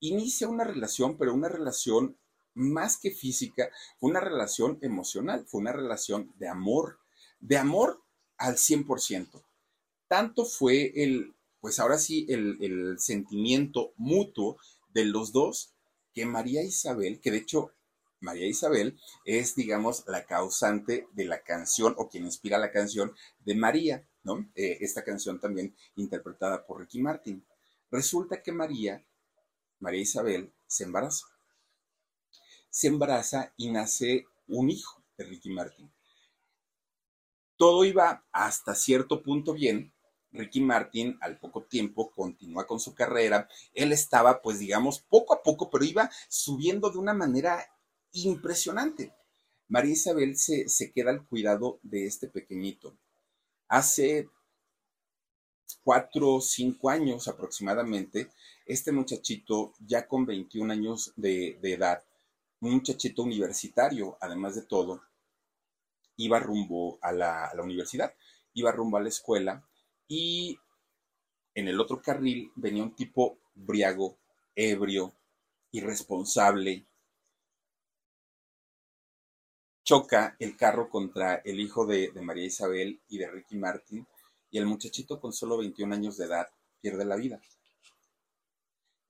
inicia una relación, pero una relación más que física, fue una relación emocional, fue una relación de amor, de amor al 100%. Tanto fue el, pues ahora sí, el, sentimiento mutuo de los dos, que María Isabel, que de hecho María Isabel es, digamos, la causante de la canción o quien inspira la canción de María, ¿no? Eh, esta canción también interpretada por Ricky Martin. Resulta que María, María Isabel, se embaraza. Se embaraza y nace un hijo de Ricky Martin. Todo iba hasta cierto punto bien. Ricky Martin al poco tiempo continúa con su carrera. Él estaba, pues digamos, poco a poco, pero iba subiendo de una manera impresionante. María Isabel se, queda al cuidado de este pequeñito. Hace cuatro o cinco años aproximadamente, este muchachito, ya con 21 años de, edad, un muchachito universitario, además de todo, iba rumbo a la, universidad, iba rumbo a la escuela y en el otro carril venía un tipo briago, ebrio, irresponsable, choca el carro contra el hijo de, María Isabel y de Ricky Martin y el muchachito con solo 21 años de edad pierde la vida.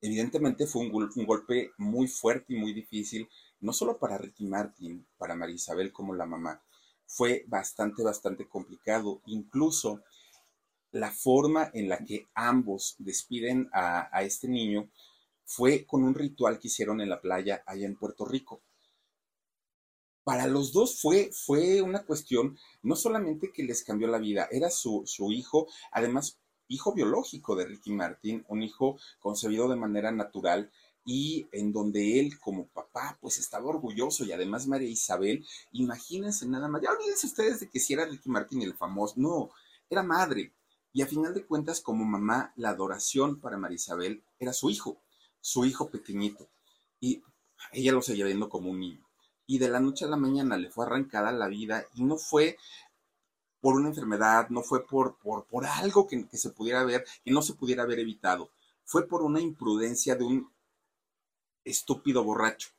Evidentemente fue un, golpe muy fuerte y muy difícil, no solo para Ricky Martin, para María Isabel como la mamá, fue bastante, bastante complicado. Incluso la forma en la que ambos despiden a, a este niño fue con un ritual que hicieron en la playa allá en Puerto Rico para los dos fue, fue una cuestión no solamente que les cambió la vida, era su, su hijo, además hijo biológico de Ricky Martin, un hijo concebido de manera natural y en donde él como papá pues estaba orgulloso y además María Isabel, imagínense nada más, ya olvídense ustedes de que si era Ricky Martin el famoso, no, era madre y a final de cuentas como mamá la adoración para María Isabel era su hijo, su hijo pequeñito y ella lo seguía viendo como un niño y de la noche a la mañana le fue arrancada la vida y no fue por una enfermedad, no fue por, por, por algo que, que se pudiera ver, que no se pudiera haber evitado, fue por una imprudencia de un estúpido borracho.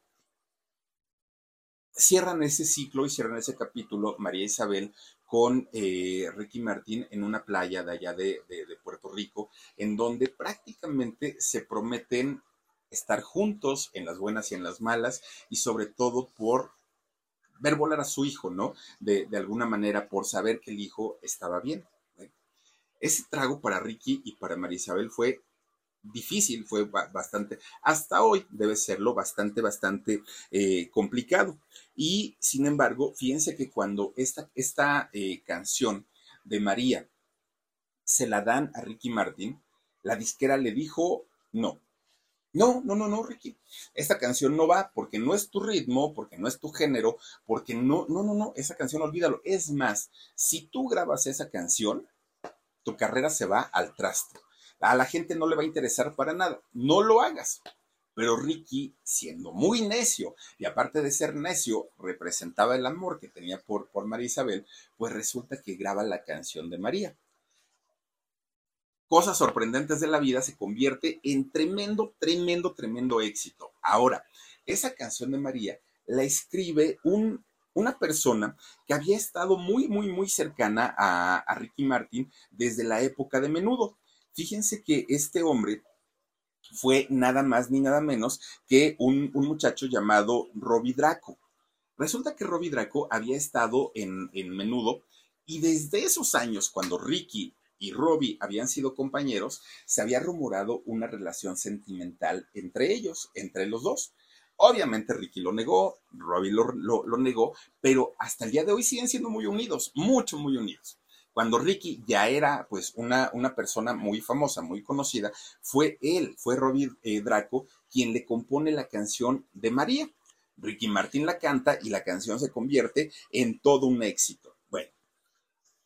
Cierran ese ciclo y cierran ese capítulo María Isabel con eh, Ricky Martín en una playa de allá de, de, Puerto Rico, en donde prácticamente se prometen estar juntos en las buenas y en las malas y sobre todo por ver volar a su hijo, ¿no? De, alguna manera por saber que el hijo estaba bien. Ese trago para Ricky y para Marisabel fue difícil, fue bastante, hasta hoy debe serlo bastante, bastante eh, complicado. Y sin embargo, fíjense que cuando esta, esta eh, canción de María se la dan a Ricky Martin, la disquera le dijo no. No, no, no, no, Ricky. Esta canción no va porque no es tu ritmo, porque no es tu género, porque no, no, no, no, esa canción olvídalo. Es más, si tú grabas esa canción, tu carrera se va al traste. A la gente no le va a interesar para nada. No lo hagas. Pero Ricky, siendo muy necio, y aparte de ser necio, representaba el amor que tenía por, por María Isabel, pues resulta que graba la canción de María. Cosas sorprendentes de la vida se convierte en tremendo, tremendo, tremendo éxito. Ahora, esa canción de María la escribe un una persona que había estado muy, muy, muy cercana a, Ricky Martin desde la época de menudo. Fíjense que este hombre fue nada más ni nada menos que un, muchacho llamado Robbie Draco. Resulta que Robbie Draco había estado en, en menudo y desde esos años, cuando Ricky y Robbie habían sido compañeros, se había rumorado una relación sentimental entre ellos, entre los dos. Obviamente Ricky lo negó, Robbie lo, negó, pero hasta el día de hoy siguen siendo muy unidos, mucho, muy unidos. Cuando Ricky ya era pues una, una persona muy famosa, muy conocida, fue él, fue Robbie eh, Draco quien le compone la canción de María. Ricky Martin la canta y la canción se convierte en todo un éxito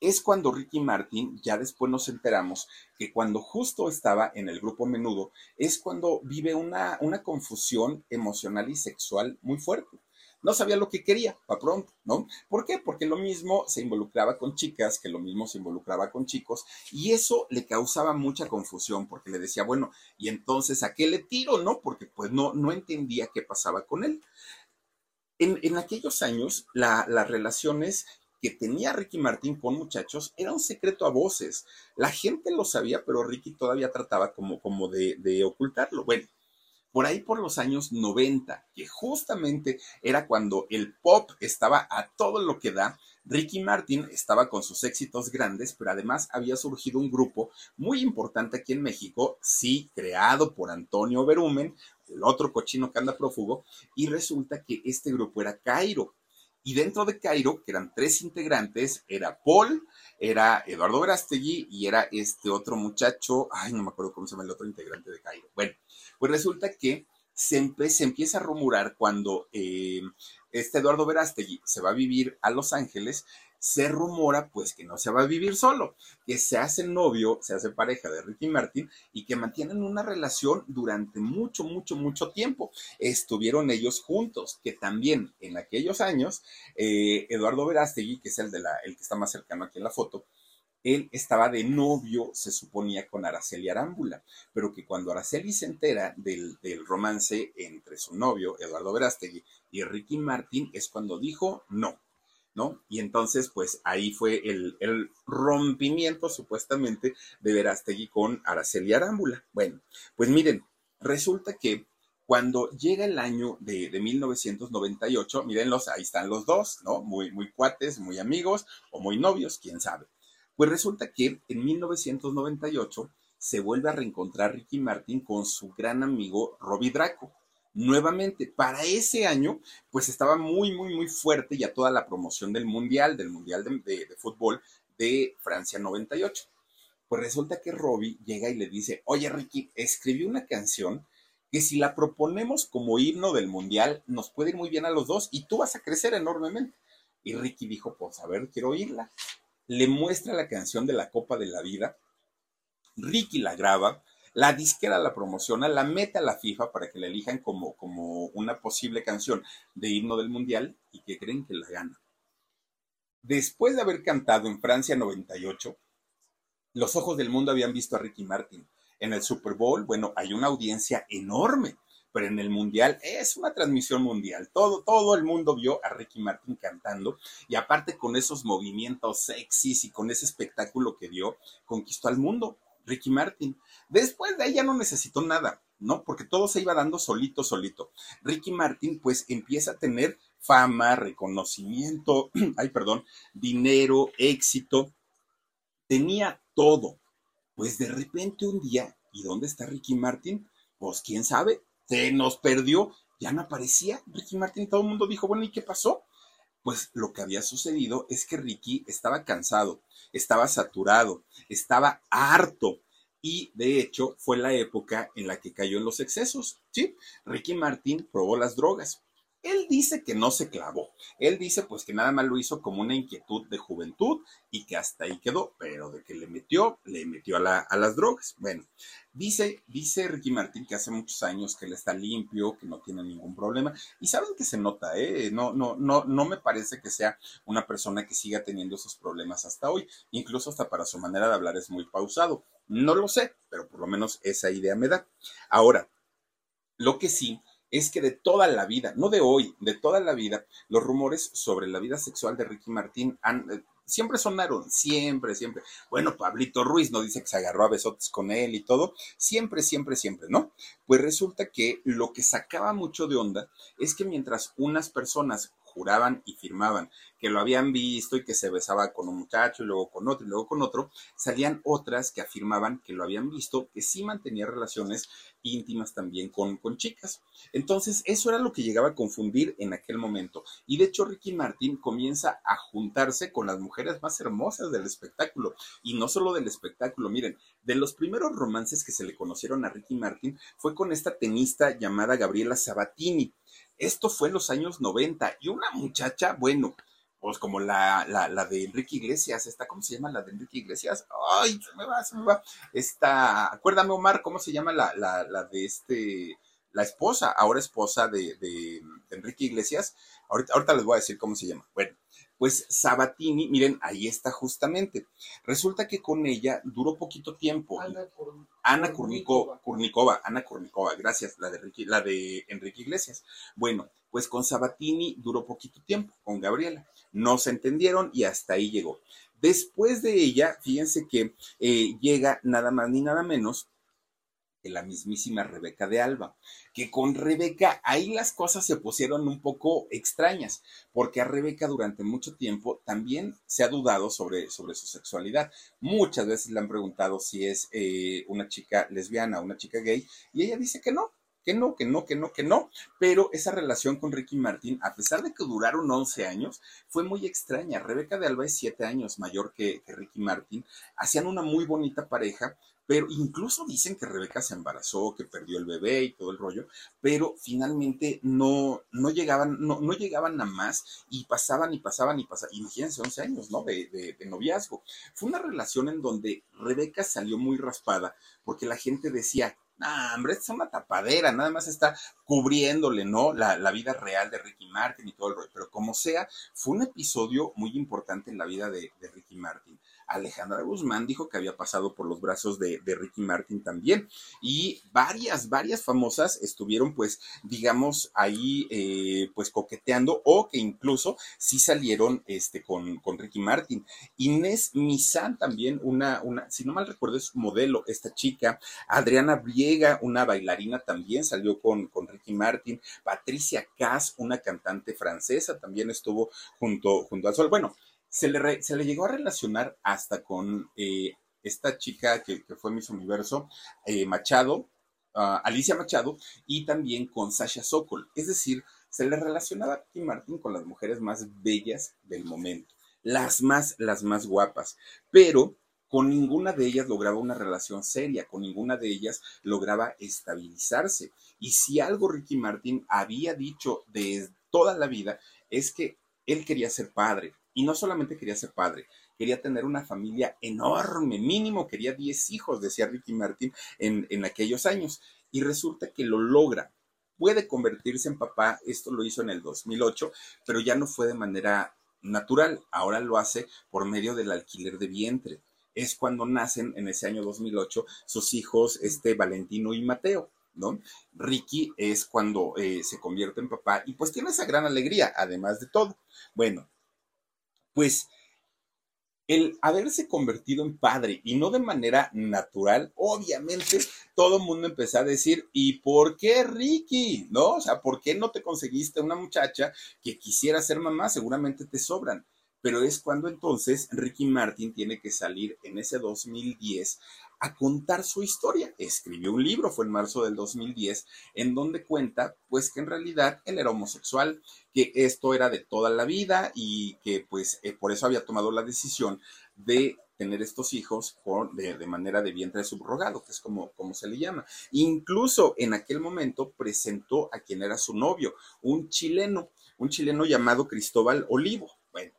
es cuando Ricky Martin, ya después nos enteramos que cuando justo estaba en el grupo menudo, es cuando vive una, una confusión emocional y sexual muy fuerte. No sabía lo que quería, para pronto, ¿no? ¿Por qué? Porque lo mismo se involucraba con chicas, que lo mismo se involucraba con chicos, y eso le causaba mucha confusión, porque le decía, bueno, y entonces, ¿a qué le tiro, no? Porque pues no, no entendía qué pasaba con él. En, aquellos años, las relaciones que tenía Ricky Martín con muchachos era un secreto a voces. La gente lo sabía, pero Ricky todavía trataba como, como de, de ocultarlo. Bueno, por ahí por los años 90, que justamente era cuando el pop estaba a todo lo que da, Ricky Martin estaba con sus éxitos grandes, pero además había surgido un grupo muy importante aquí en México, sí, creado por Antonio Berumen, el otro cochino que anda prófugo, y resulta que este grupo era Cairo. Y dentro de Cairo, que eran tres integrantes, era Paul, era Eduardo Verástegui y era este otro muchacho, ay, no me acuerdo cómo se llama el otro integrante de Cairo. Bueno, pues resulta que se, empieza a rumorar cuando eh, este Eduardo Verástegui se va a vivir a Los Ángeles, se rumora pues que no se va a vivir solo, que se hace novio, se hace pareja de Ricky Martin y que mantienen una relación durante mucho, mucho, mucho tiempo. Estuvieron ellos juntos, que también en aquellos años, eh, Eduardo Verástegui, que es el, de la, el que está más cercano aquí en la foto, él estaba de novio, se suponía, con Araceli Arámbula, pero que cuando Araceli se entera del, del romance entre su novio, Eduardo Verástegui, y Ricky Martin, es cuando dijo no ¿no? Y entonces, pues ahí fue el, rompimiento supuestamente de Verástegui con Araceli Arámbula. Bueno, pues miren, resulta que cuando llega el año de, de, 1998, mírenlos, ahí están los dos, ¿no? Muy, muy cuates, muy amigos o muy novios, quién sabe. Pues resulta que en 1998 se vuelve a reencontrar Ricky Martin con su gran amigo Robbie Draco nuevamente. Para ese año, pues estaba muy, muy, muy fuerte ya toda la promoción del Mundial, del Mundial de, Fútbol de Francia 98. Pues resulta que Robbie llega y le dice, oye Ricky, escribí una canción que si la proponemos como himno del Mundial, nos puede ir muy bien a los dos y tú vas a crecer enormemente. Y Ricky dijo, pues a ver, quiero oírla. Le muestra la canción de la Copa de la Vida. Ricky la graba, la disquera la promociona, la mete a la FIFA para que la elijan como, como una posible canción de himno del Mundial y que creen que la gana. Después de haber cantado en Francia 98, los ojos del mundo habían visto a Ricky Martin. En el Super Bowl, bueno, hay una audiencia enorme, pero en el Mundial es una transmisión mundial. Todo, todo el mundo vio a Ricky Martin cantando y aparte con esos movimientos sexys y con ese espectáculo que dio, conquistó al mundo. Ricky Martin. Después de ahí ya no necesitó nada, ¿no? Porque todo se iba dando solito, solito. Ricky Martin pues empieza a tener fama, reconocimiento, ay, perdón, dinero, éxito. Tenía todo. Pues de repente un día, ¿y dónde está Ricky Martin? Pues quién sabe, se nos perdió, ya no aparecía Ricky Martin. Todo el mundo dijo, bueno, ¿y qué pasó? Pues lo que había sucedido es que Ricky estaba cansado, estaba saturado, estaba harto. Y de hecho fue la época en la que cayó en los excesos. Ricky Martin probó las drogas. Él dice que no se clavó. Él dice pues que nada más lo hizo como una inquietud de juventud y que hasta ahí quedó, pero de que le metió, le metió a, las drogas. Bueno, dice, dice Ricky Martín que hace muchos años que él está limpio, que no tiene ningún problema. Y saben que se nota, ¿eh? No, no, no, no me parece que sea una persona que siga teniendo esos problemas hasta hoy. Incluso hasta para su manera de hablar es muy pausado. No lo sé, pero por lo menos esa idea me da. Ahora, lo que sí es que de toda la vida, no de hoy, de toda la vida, los rumores sobre la vida sexual de Ricky Martín han, eh, siempre sonaron, siempre, siempre. Bueno, Pablito Ruiz no dice que se agarró a besotes con él y todo, siempre, siempre, siempre, ¿no? Pues resulta que lo que sacaba mucho de onda es que mientras unas personas juraban y firmaban que lo habían visto y que se besaba con un muchacho y luego con otro y luego con otro, salían otras que afirmaban que lo habían visto, que sí mantenía relaciones íntimas también con, con chicas. Entonces, eso era lo que llegaba a confundir en aquel momento. Y de hecho, Ricky Martin comienza a juntarse con las mujeres más hermosas del espectáculo. Y no solo del espectáculo, miren, de los primeros romances que se le conocieron a Ricky Martin fue con esta tenista llamada Gabriela Sabatini. Esto fue en los años 90 y una muchacha, bueno, pues como la, la, la, de Enrique Iglesias, esta, ¿cómo se llama la de Enrique Iglesias? Ay, se me va, se me va. Esta, acuérdame Omar, ¿cómo se llama la, la, la de este, la esposa, ahora esposa de, Enrique Iglesias? Ahorita, ahorita les voy a decir cómo se llama. Bueno, pues Sabatini, miren, ahí está justamente. Resulta que con ella duró poquito tiempo. Ana, Ana Kurnikova, Ana Kurnikova, gracias, la de, la de Enrique Iglesias. Bueno, pues con Sabatini duró poquito tiempo, con Gabriela. No se entendieron y hasta ahí llegó. Después de ella, fíjense que eh, llega nada más ni nada menos la mismísima Rebeca de Alba, que con Rebeca ahí las cosas se pusieron un poco extrañas, porque a Rebeca durante mucho tiempo también se ha dudado sobre, sobre su sexualidad. Muchas veces le han preguntado si es eh, una chica lesbiana una chica gay, y ella dice que no, que no, que no, que no, que no. Pero esa relación con Ricky Martin, a pesar de que duraron 11 años, fue muy extraña. Rebeca de Alba es 7 años mayor que, que Ricky Martin. Hacían una muy bonita pareja, pero incluso dicen que Rebeca se embarazó, que perdió el bebé y todo el rollo, pero finalmente no, no llegaban, no, no llegaban a más y pasaban y pasaban y pasaban, imagínense 11 años, ¿no? De, de, noviazgo. Fue una relación en donde Rebeca salió muy raspada porque la gente decía, Ah, hombre, es una tapadera, nada más está cubriéndole, ¿no? La, la, vida real de Ricky Martin y todo el rollo. Pero como sea, fue un episodio muy importante en la vida de, de Ricky Martin. Alejandra Guzmán dijo que había pasado por los brazos de, Ricky Martin también. Y varias, varias famosas estuvieron, pues, digamos, ahí, eh, pues, coqueteando o que incluso sí salieron este, con, con Ricky Martin. Inés Misán también, una, una, si no mal recuerdo, es modelo, esta chica. Adriana Briega, una bailarina, también salió con, con Ricky Martin. Patricia Cass, una cantante francesa, también estuvo junto, junto al sol. Bueno, se le, se le llegó a relacionar hasta con eh, esta chica que, fue Miss Universo, eh, Machado, ah, Alicia Machado, y también con Sasha Sokol. Es decir, se le relacionaba a Ricky Martin con las mujeres más bellas del momento, las más, las más guapas, pero con ninguna de ellas lograba una relación seria, con ninguna de ellas lograba estabilizarse. Y si algo Ricky Martin había dicho de toda la vida es que él quería ser padre, y no solamente quería ser padre, quería tener una familia enorme, mínimo quería 10 hijos, decía Ricky Martin en, en aquellos años. Y resulta que lo logra. Puede convertirse en papá, esto lo hizo en el 2008, pero ya no fue de manera natural, ahora lo hace por medio del alquiler de vientre. Es cuando nacen en ese año 2008 sus hijos, este Valentino y Mateo. ¿no? Ricky es cuando eh, se convierte en papá y pues tiene esa gran alegría, además de todo. Bueno, pues el haberse convertido en padre y no de manera natural, obviamente todo el mundo empezó a decir, ¿y por qué Ricky? ¿No? O sea, ¿por qué no te conseguiste una muchacha que quisiera ser mamá? Seguramente te sobran. Pero es cuando entonces Ricky Martin tiene que salir en ese 2010 a contar su historia. Escribió un libro, fue en marzo del 2010, en donde cuenta pues que en realidad él era homosexual, que esto era de toda la vida y que pues eh, por eso había tomado la decisión de tener estos hijos de, de, manera de vientre subrogado, que es como, como se le llama. Incluso en aquel momento presentó a quien era su novio, un chileno, un chileno llamado Cristóbal Olivo. Bueno,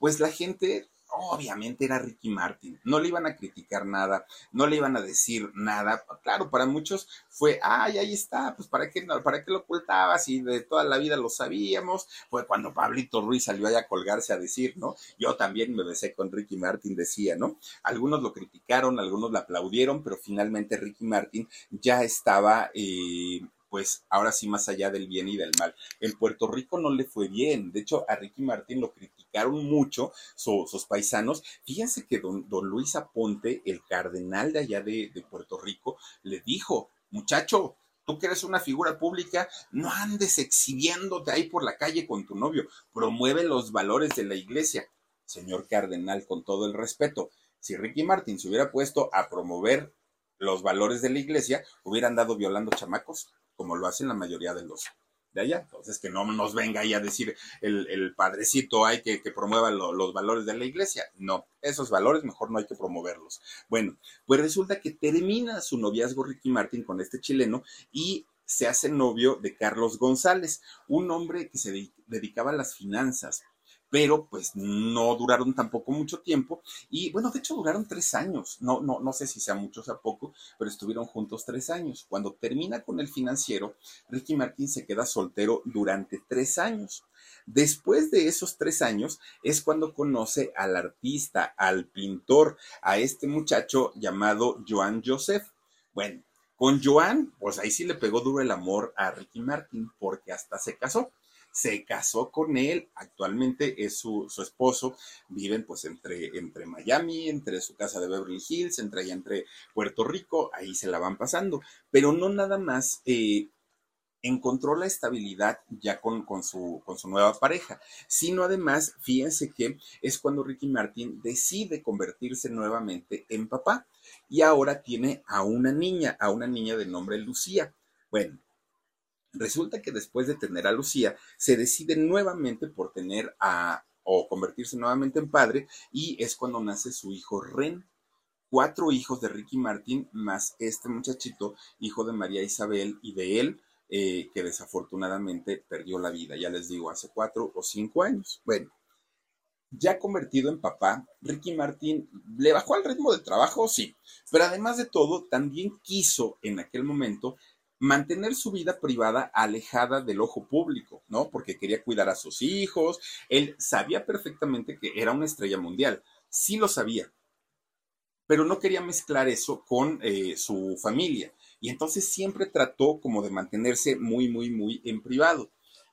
pues la gente obviamente era Ricky Martin, no le iban a criticar nada, no le iban a decir nada. Claro, para muchos fue, ay, ahí está, pues para qué, para qué lo ocultabas y de toda la vida lo sabíamos. Fue cuando Pablito Ruiz salió allá a colgarse a decir, ¿no? Yo también me besé con Ricky Martin, decía, ¿no? Algunos lo criticaron, algunos lo aplaudieron, pero finalmente Ricky Martin ya estaba eh, pues ahora sí más allá del bien y del mal. En Puerto Rico no le fue bien, de hecho a Ricky Martin lo criticaron mucho sus paisanos. Fíjense que don, Luis Aponte, el cardenal de allá de, Puerto Rico, le dijo, muchacho, Tú que eres una figura pública, no andes exhibiéndote ahí por la calle con tu novio. Promueve los valores de la iglesia. Señor cardenal, con todo el respeto, si Ricky Martin se hubiera puesto a promover los valores de la iglesia, hubiera andado violando chamacos como lo hacen la mayoría de los de allá. Entonces, que no nos venga ahí a decir el, padrecito hay que, que promueva los valores de la iglesia. No, esos valores mejor no hay que promoverlos. Bueno, pues resulta que termina su noviazgo Ricky Martin con este chileno y se hace novio de Carlos González, un hombre que se dedicaba a las finanzas pero pues no duraron tampoco mucho tiempo y bueno, de hecho duraron tres años, no, no, no sé si sea mucho o sea poco, pero estuvieron juntos tres años. Cuando termina con el financiero, Ricky Martin se queda soltero durante tres años. Después de esos tres años es cuando conoce al artista, al pintor, a este muchacho llamado Joan Joseph. Bueno, con Joan, pues ahí sí le pegó duro el amor a Ricky Martin porque hasta se casó se casó con él, actualmente es su, esposo, viven pues entre, entre Miami, entre su casa de Beverly Hills, entre allá entre Puerto Rico, ahí se la van pasando, pero no nada más eh, encontró la estabilidad ya con, con, su, con su nueva pareja, sino además, fíjense que es cuando Ricky Martin decide convertirse nuevamente en papá y ahora tiene a una niña, a una niña de nombre Lucía. Bueno, Resulta que después de tener a Lucía, se decide nuevamente por tener a o convertirse nuevamente en padre y es cuando nace su hijo Ren. Cuatro hijos de Ricky Martin más este muchachito, hijo de María Isabel y de él, eh, que desafortunadamente perdió la vida, ya les digo, hace cuatro o cinco años. Bueno, ya convertido en papá, Ricky Martin le bajó al ritmo de trabajo, sí, pero además de todo, también quiso en aquel momento mantener su vida privada alejada del ojo público, ¿no? Porque quería cuidar a sus hijos, él sabía perfectamente que era una estrella mundial, sí lo sabía, pero no quería mezclar eso con eh, su familia. Y entonces siempre trató como de mantenerse muy, muy, muy en privado.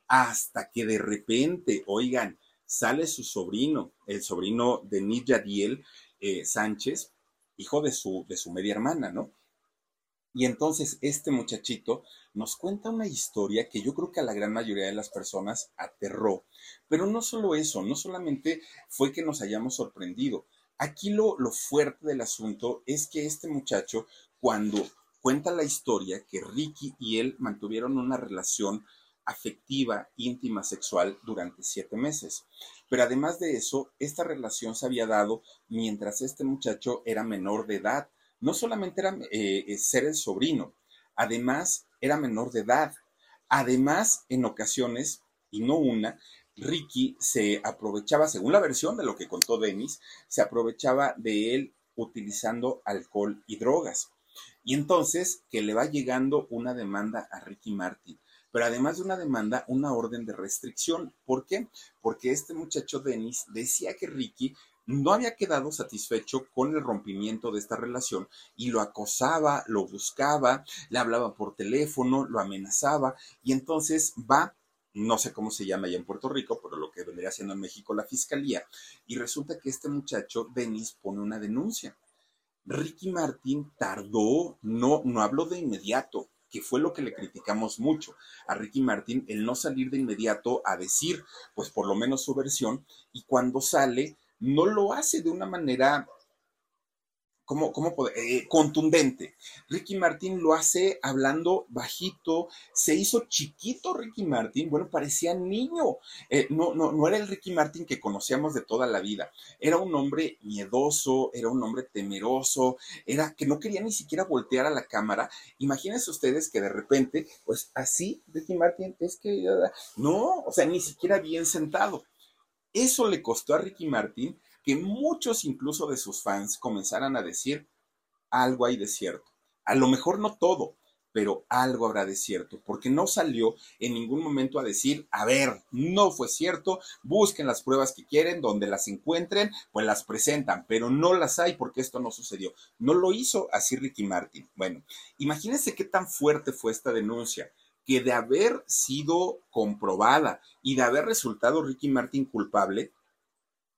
Hasta que de repente, oigan, sale su sobrino, el sobrino de Niyadiel eh, Sánchez, hijo de su, de su media hermana, ¿no? Y entonces este muchachito nos cuenta una historia que yo creo que a la gran mayoría de las personas aterró. Pero no solo eso, no solamente fue que nos hayamos sorprendido. Aquí lo, lo fuerte del asunto es que este muchacho, cuando cuenta la historia que Ricky y él mantuvieron una relación afectiva, íntima, sexual durante siete meses. Pero además de eso, esta relación se había dado mientras este muchacho era menor de edad no solamente era eh, eh, ser el sobrino, además era menor de edad. Además, en ocasiones, y no una, Ricky se aprovechaba, según la versión de lo que contó Dennis, se aprovechaba de él utilizando alcohol y drogas. Y entonces que le va llegando una demanda a Ricky Martin, pero además de una demanda, una orden de restricción. ¿Por qué? Porque este muchacho Dennis decía que Ricky no había quedado satisfecho con el rompimiento de esta relación y lo acosaba, lo buscaba, le hablaba por teléfono, lo amenazaba y entonces va no sé cómo se llama allá en Puerto Rico, pero lo que vendría siendo en México la fiscalía, y resulta que este muchacho, Denis, pone una denuncia. Ricky Martin tardó, no, no habló de inmediato, que fue lo que le criticamos mucho a Ricky Martin, el no salir de inmediato a decir, pues por lo menos su versión, y cuando sale, no lo hace de una manera ¿cómo, cómo eh, contundente. Ricky Martin lo hace hablando bajito, se hizo chiquito Ricky Martin, bueno, parecía niño, eh, no, no, no era el Ricky Martin que conocíamos de toda la vida, era un hombre miedoso, era un hombre temeroso, era que no quería ni siquiera voltear a la cámara. Imagínense ustedes que de repente, pues así, Ricky Martin, es que, no, o sea, ni siquiera bien sentado. Eso le costó a Ricky Martin que muchos incluso de sus fans comenzaran a decir, algo hay de cierto. A lo mejor no todo, pero algo habrá de cierto, porque no salió en ningún momento a decir, a ver, no fue cierto, busquen las pruebas que quieren, donde las encuentren, pues las presentan, pero no las hay porque esto no sucedió. No lo hizo así Ricky Martin. Bueno, imagínense qué tan fuerte fue esta denuncia, que de haber sido comprobada y de haber resultado Ricky Martin culpable,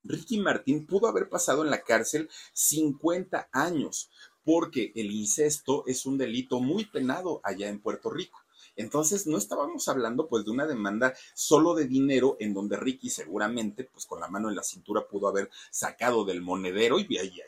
Ricky Martín pudo haber pasado en la cárcel 50 años, porque el incesto es un delito muy penado allá en Puerto Rico. Entonces, no estábamos hablando pues de una demanda solo de dinero en donde Ricky seguramente pues con la mano en la cintura pudo haber sacado del monedero y,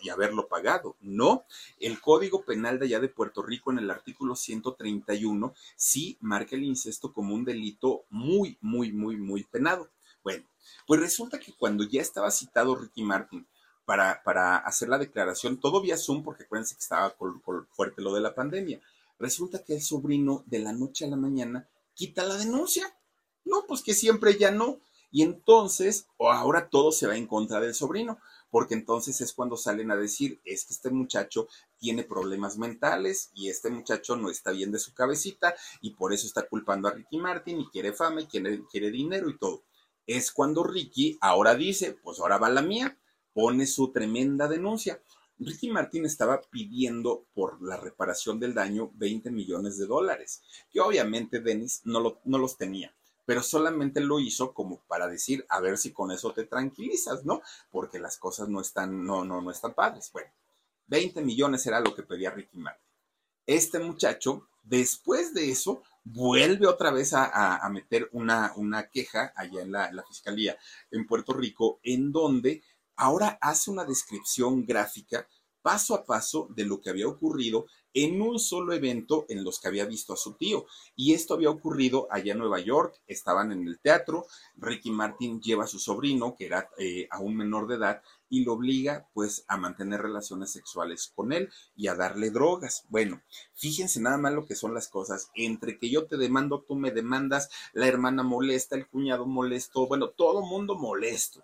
haberlo pagado. No, el Código Penal de allá de Puerto Rico en el artículo 131 sí marca el incesto como un delito muy, muy, muy, muy penado. Bueno, pues resulta que cuando ya estaba citado Ricky Martin para, para hacer la declaración, todo vía Zoom, porque acuérdense que estaba fuerte lo de la pandemia, resulta que el sobrino de la noche a la mañana quita la denuncia. No, pues que siempre ya no. Y entonces, o ahora todo se va en contra del sobrino, porque entonces es cuando salen a decir, es que este muchacho tiene problemas mentales y este muchacho no está bien de su cabecita y por eso está culpando a Ricky Martin y quiere fama y quiere, quiere dinero y todo es cuando Ricky ahora dice, pues ahora va la mía, pone su tremenda denuncia. Ricky Martin estaba pidiendo por la reparación del daño 20 millones de dólares, que obviamente Dennis no, los tenía, pero solamente lo hizo como para decir, a ver si con eso te tranquilizas, ¿no? Porque las cosas no están, no, no, no están padres. Bueno, 20 millones era lo que pedía Ricky Martin. Este muchacho, después de eso, vuelve otra vez a, meter una, queja allá en la, fiscalía en Puerto Rico, en donde ahora hace una descripción gráfica paso a paso de lo que había ocurrido en un solo evento en los que había visto a su tío. Y esto había ocurrido allá en Nueva York, estaban en el teatro, Ricky Martin lleva a su sobrino, que era eh, aún menor de edad, y lo obliga pues a mantener relaciones sexuales con él y a darle drogas. Bueno, fíjense nada más lo que son las cosas. Entre que yo te demando, tú me demandas, la hermana molesta, el cuñado molesto, bueno, todo mundo molesto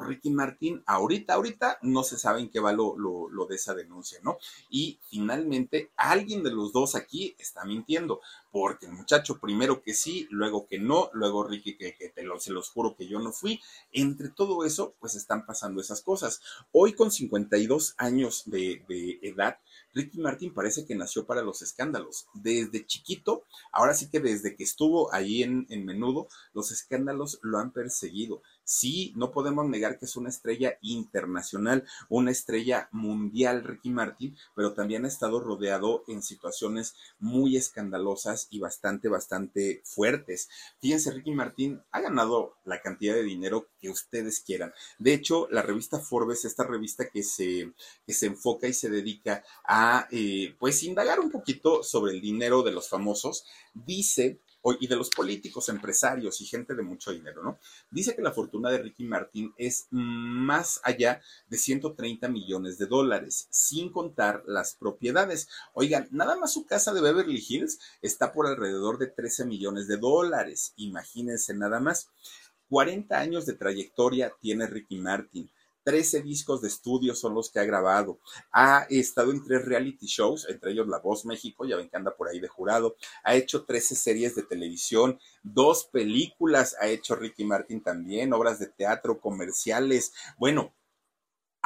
Ricky Martín. Ahorita, ahorita no se sabe en qué va lo, lo, de esa denuncia, ¿no? Y finalmente, alguien de los dos aquí está mintiendo, porque el muchacho primero que sí, luego que no, luego Ricky que, te lo, se los juro que yo no fui. Entre todo eso, pues están pasando esas cosas. Hoy con 52 años de, edad, Ricky Martin parece que nació para los escándalos. Desde chiquito, ahora sí que desde que estuvo ahí en menudo, los escándalos lo han perseguido. Sí, no podemos negar que es una estrella internacional, una estrella mundial, Ricky Martin, pero también ha estado rodeado en situaciones muy escandalosas y bastante, bastante fuertes. Fíjense, Ricky Martin ha ganado la cantidad de dinero que ustedes quieran. De hecho, la revista Forbes, esta revista que se, que se enfoca y se dedica a, eh, pues, indagar un poquito sobre el dinero de los famosos, dice y de los políticos, empresarios y gente de mucho dinero, ¿no? Dice que la fortuna de Ricky Martin es más allá de 130 millones de dólares, sin contar las propiedades. Oigan, nada más su casa de Beverly Hills está por alrededor de 13 millones de dólares, imagínense nada más. 40 años de trayectoria tiene Ricky Martin. 13 discos de estudio son los que ha grabado. Ha estado en tres reality shows, entre ellos La Voz México, ya ven que anda por ahí de jurado. Ha hecho 13 series de televisión, dos películas ha hecho Ricky Martin también, obras de teatro, comerciales. Bueno,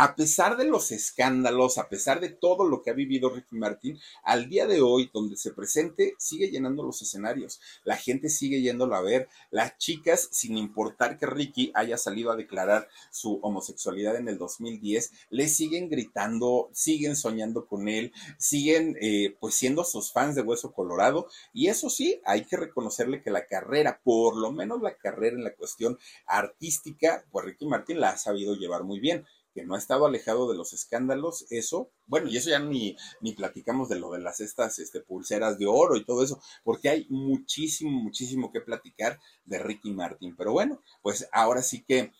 a pesar de los escándalos, a pesar de todo lo que ha vivido Ricky Martin, al día de hoy, donde se presente, sigue llenando los escenarios. La gente sigue yéndolo a ver. Las chicas, sin importar que Ricky haya salido a declarar su homosexualidad en el 2010, le siguen gritando, siguen soñando con él, siguen eh, pues siendo sus fans de Hueso Colorado. Y eso sí, hay que reconocerle que la carrera, por lo menos la carrera en la cuestión artística, pues Ricky Martin la ha sabido llevar muy bien que no ha estado alejado de los escándalos, eso, bueno, y eso ya ni, ni platicamos de lo de las estas este, pulseras de oro y todo eso, porque hay muchísimo, muchísimo que platicar de Ricky Martin. Pero bueno, pues ahora sí que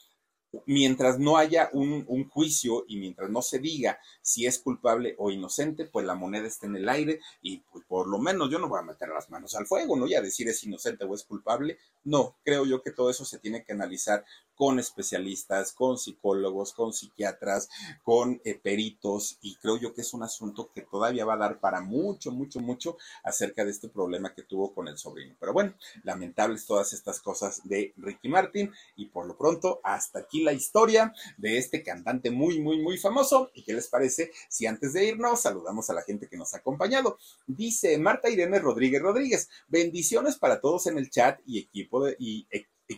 mientras no haya un, juicio y mientras no se diga si es culpable o inocente, pues la moneda está en el aire y pues por lo menos yo no voy a meter las manos al fuego, ¿no? Ya decir es inocente o es culpable. No, creo yo que todo eso se tiene que analizar con especialistas, con psicólogos, con psiquiatras, con eh, peritos y creo yo que es un asunto que todavía va a dar para mucho, mucho, mucho acerca de este problema que tuvo con el sobrino. Pero bueno, lamentables todas estas cosas de Ricky Martin y por lo pronto hasta aquí la historia de este cantante muy, muy, muy famoso. ¿Y qué les parece si antes de irnos saludamos a la gente que nos ha acompañado? Dice Marta Irene Rodríguez Rodríguez, bendiciones para todos en el chat y equipo de... Y,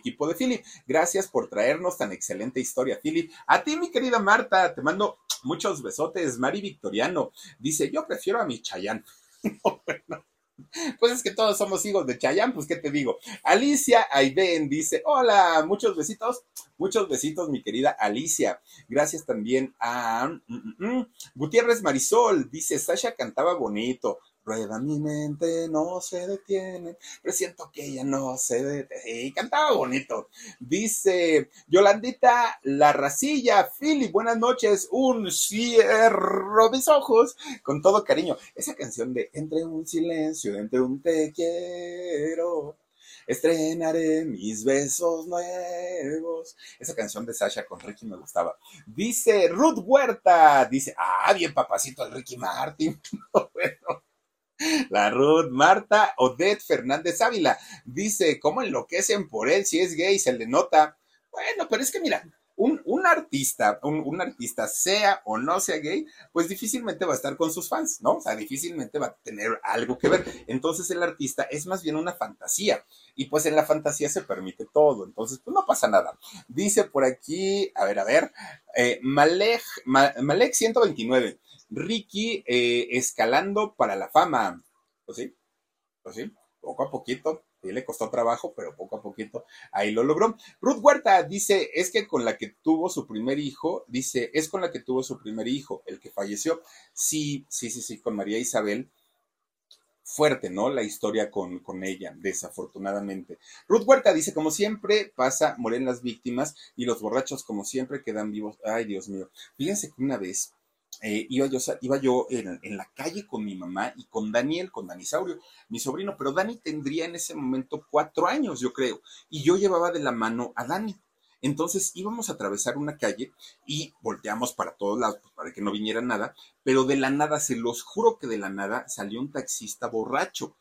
de Philip. Gracias por traernos tan excelente historia, Philip. A ti, mi querida Marta, te mando muchos besotes. Mari Victoriano dice, yo prefiero a mi Chayán. Pues es que todos somos hijos de Chayán, pues qué te digo. Alicia Aiden dice, hola, muchos besitos, muchos besitos, mi querida Alicia. Gracias también a mm, mm, mm, Gutiérrez Marisol, dice, Sasha cantaba bonito. Rueda mi mente, no se detiene. Presiento que ella no se detiene. Y cantaba bonito. Dice Yolandita La Racilla. Philip, buenas noches. Un cierro mis ojos. Con todo cariño. Esa canción de Entre un silencio, entre un te quiero. Estrenaré mis besos nuevos. Esa canción de Sasha con Ricky me gustaba. Dice Ruth Huerta. Dice, ah, bien papacito el Ricky Martin. bueno. La Ruth, Marta Odette Fernández Ávila dice, ¿cómo enloquecen por él si es gay? Se le nota. Bueno, pero es que mira, un, artista, un, artista, sea o no sea gay, pues difícilmente va a estar con sus fans, ¿no? O sea, difícilmente va a tener algo que ver. Entonces el artista es más bien una fantasía. Y pues en la fantasía se permite todo. Entonces, pues no pasa nada. Dice por aquí, a ver, a ver, eh, Malek 129. Ricky eh, escalando para la fama. Pues sí, pues sí, poco a poquito. Le costó trabajo, pero poco a poquito ahí lo logró. Ruth Huerta dice, es que con la que tuvo su primer hijo, dice, es con la que tuvo su primer hijo, el que falleció. Sí, sí, sí, sí, con María Isabel. Fuerte, ¿no? La historia con, con ella, desafortunadamente. Ruth Huerta dice, como siempre pasa, mueren las víctimas y los borrachos como siempre quedan vivos. Ay, Dios mío. Fíjense que una vez eh, iba yo, iba yo en, la calle con mi mamá y con Daniel, con Danisaurio, mi sobrino, pero Dani tendría en ese momento cuatro años, yo creo, y yo llevaba de la mano a Dani. Entonces íbamos a atravesar una calle y volteamos para todos lados pues, para que no viniera nada, pero de la nada, se los juro que de la nada salió un taxista borracho.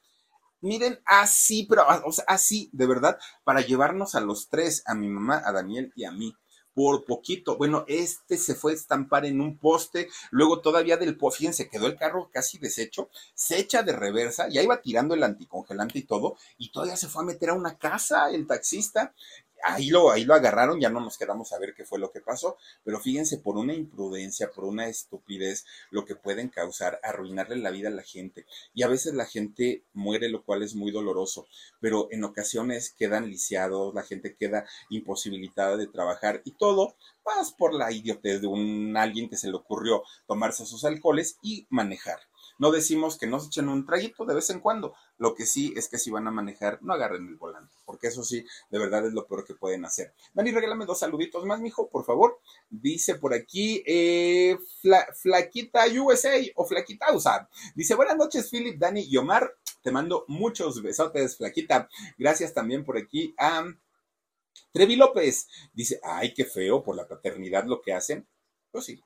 Miren, así, pero así, de verdad, para llevarnos a los tres, a mi mamá, a Daniel y a mí por poquito. Bueno, este se fue a estampar en un poste, luego todavía del poste, fíjense, quedó el carro casi deshecho, se echa de reversa, ya iba tirando el anticongelante y todo, y todavía se fue a meter a una casa el taxista ahí lo, ahí lo agarraron, ya no nos quedamos a ver qué fue lo que pasó, pero fíjense, por una imprudencia, por una estupidez, lo que pueden causar, arruinarle la vida a la gente. Y a veces la gente muere, lo cual es muy doloroso, pero en ocasiones quedan lisiados, la gente queda imposibilitada de trabajar y todo, más por la idiotez de un alguien que se le ocurrió tomarse sus alcoholes y manejar. No decimos que no se echen un traguito de vez en cuando. Lo que sí es que si van a manejar, no agarren el volante, porque eso sí, de verdad es lo peor que pueden hacer. Dani, regálame dos saluditos más, mijo, por favor. Dice por aquí, eh, Flaquita USA o Flaquita USA. Dice, buenas noches, Philip, Dani y Omar. Te mando muchos besotes, Flaquita. Gracias también por aquí a Trevi López. Dice, ay, qué feo por la paternidad lo que hacen. Pues sí,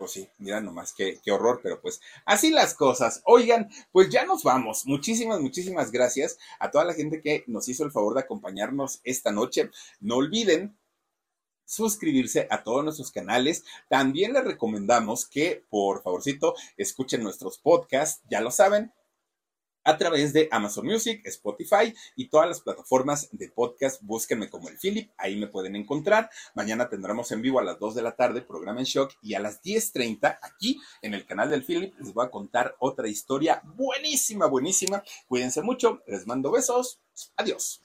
pues sí, mira nomás qué, qué horror, pero pues así las cosas. Oigan, pues ya nos vamos. Muchísimas, muchísimas gracias a toda la gente que nos hizo el favor de acompañarnos esta noche. No olviden suscribirse a todos nuestros canales. También les recomendamos que, por favorcito, escuchen nuestros podcasts, ya lo saben, a través de Amazon Music, Spotify y todas las plataformas de podcast. Búsquenme como el Philip, ahí me pueden encontrar. Mañana tendremos en vivo a las 2 de la tarde programa en shock y a las 10.30 aquí en el canal del Philip les voy a contar otra historia buenísima, buenísima. Cuídense mucho, les mando besos. Adiós.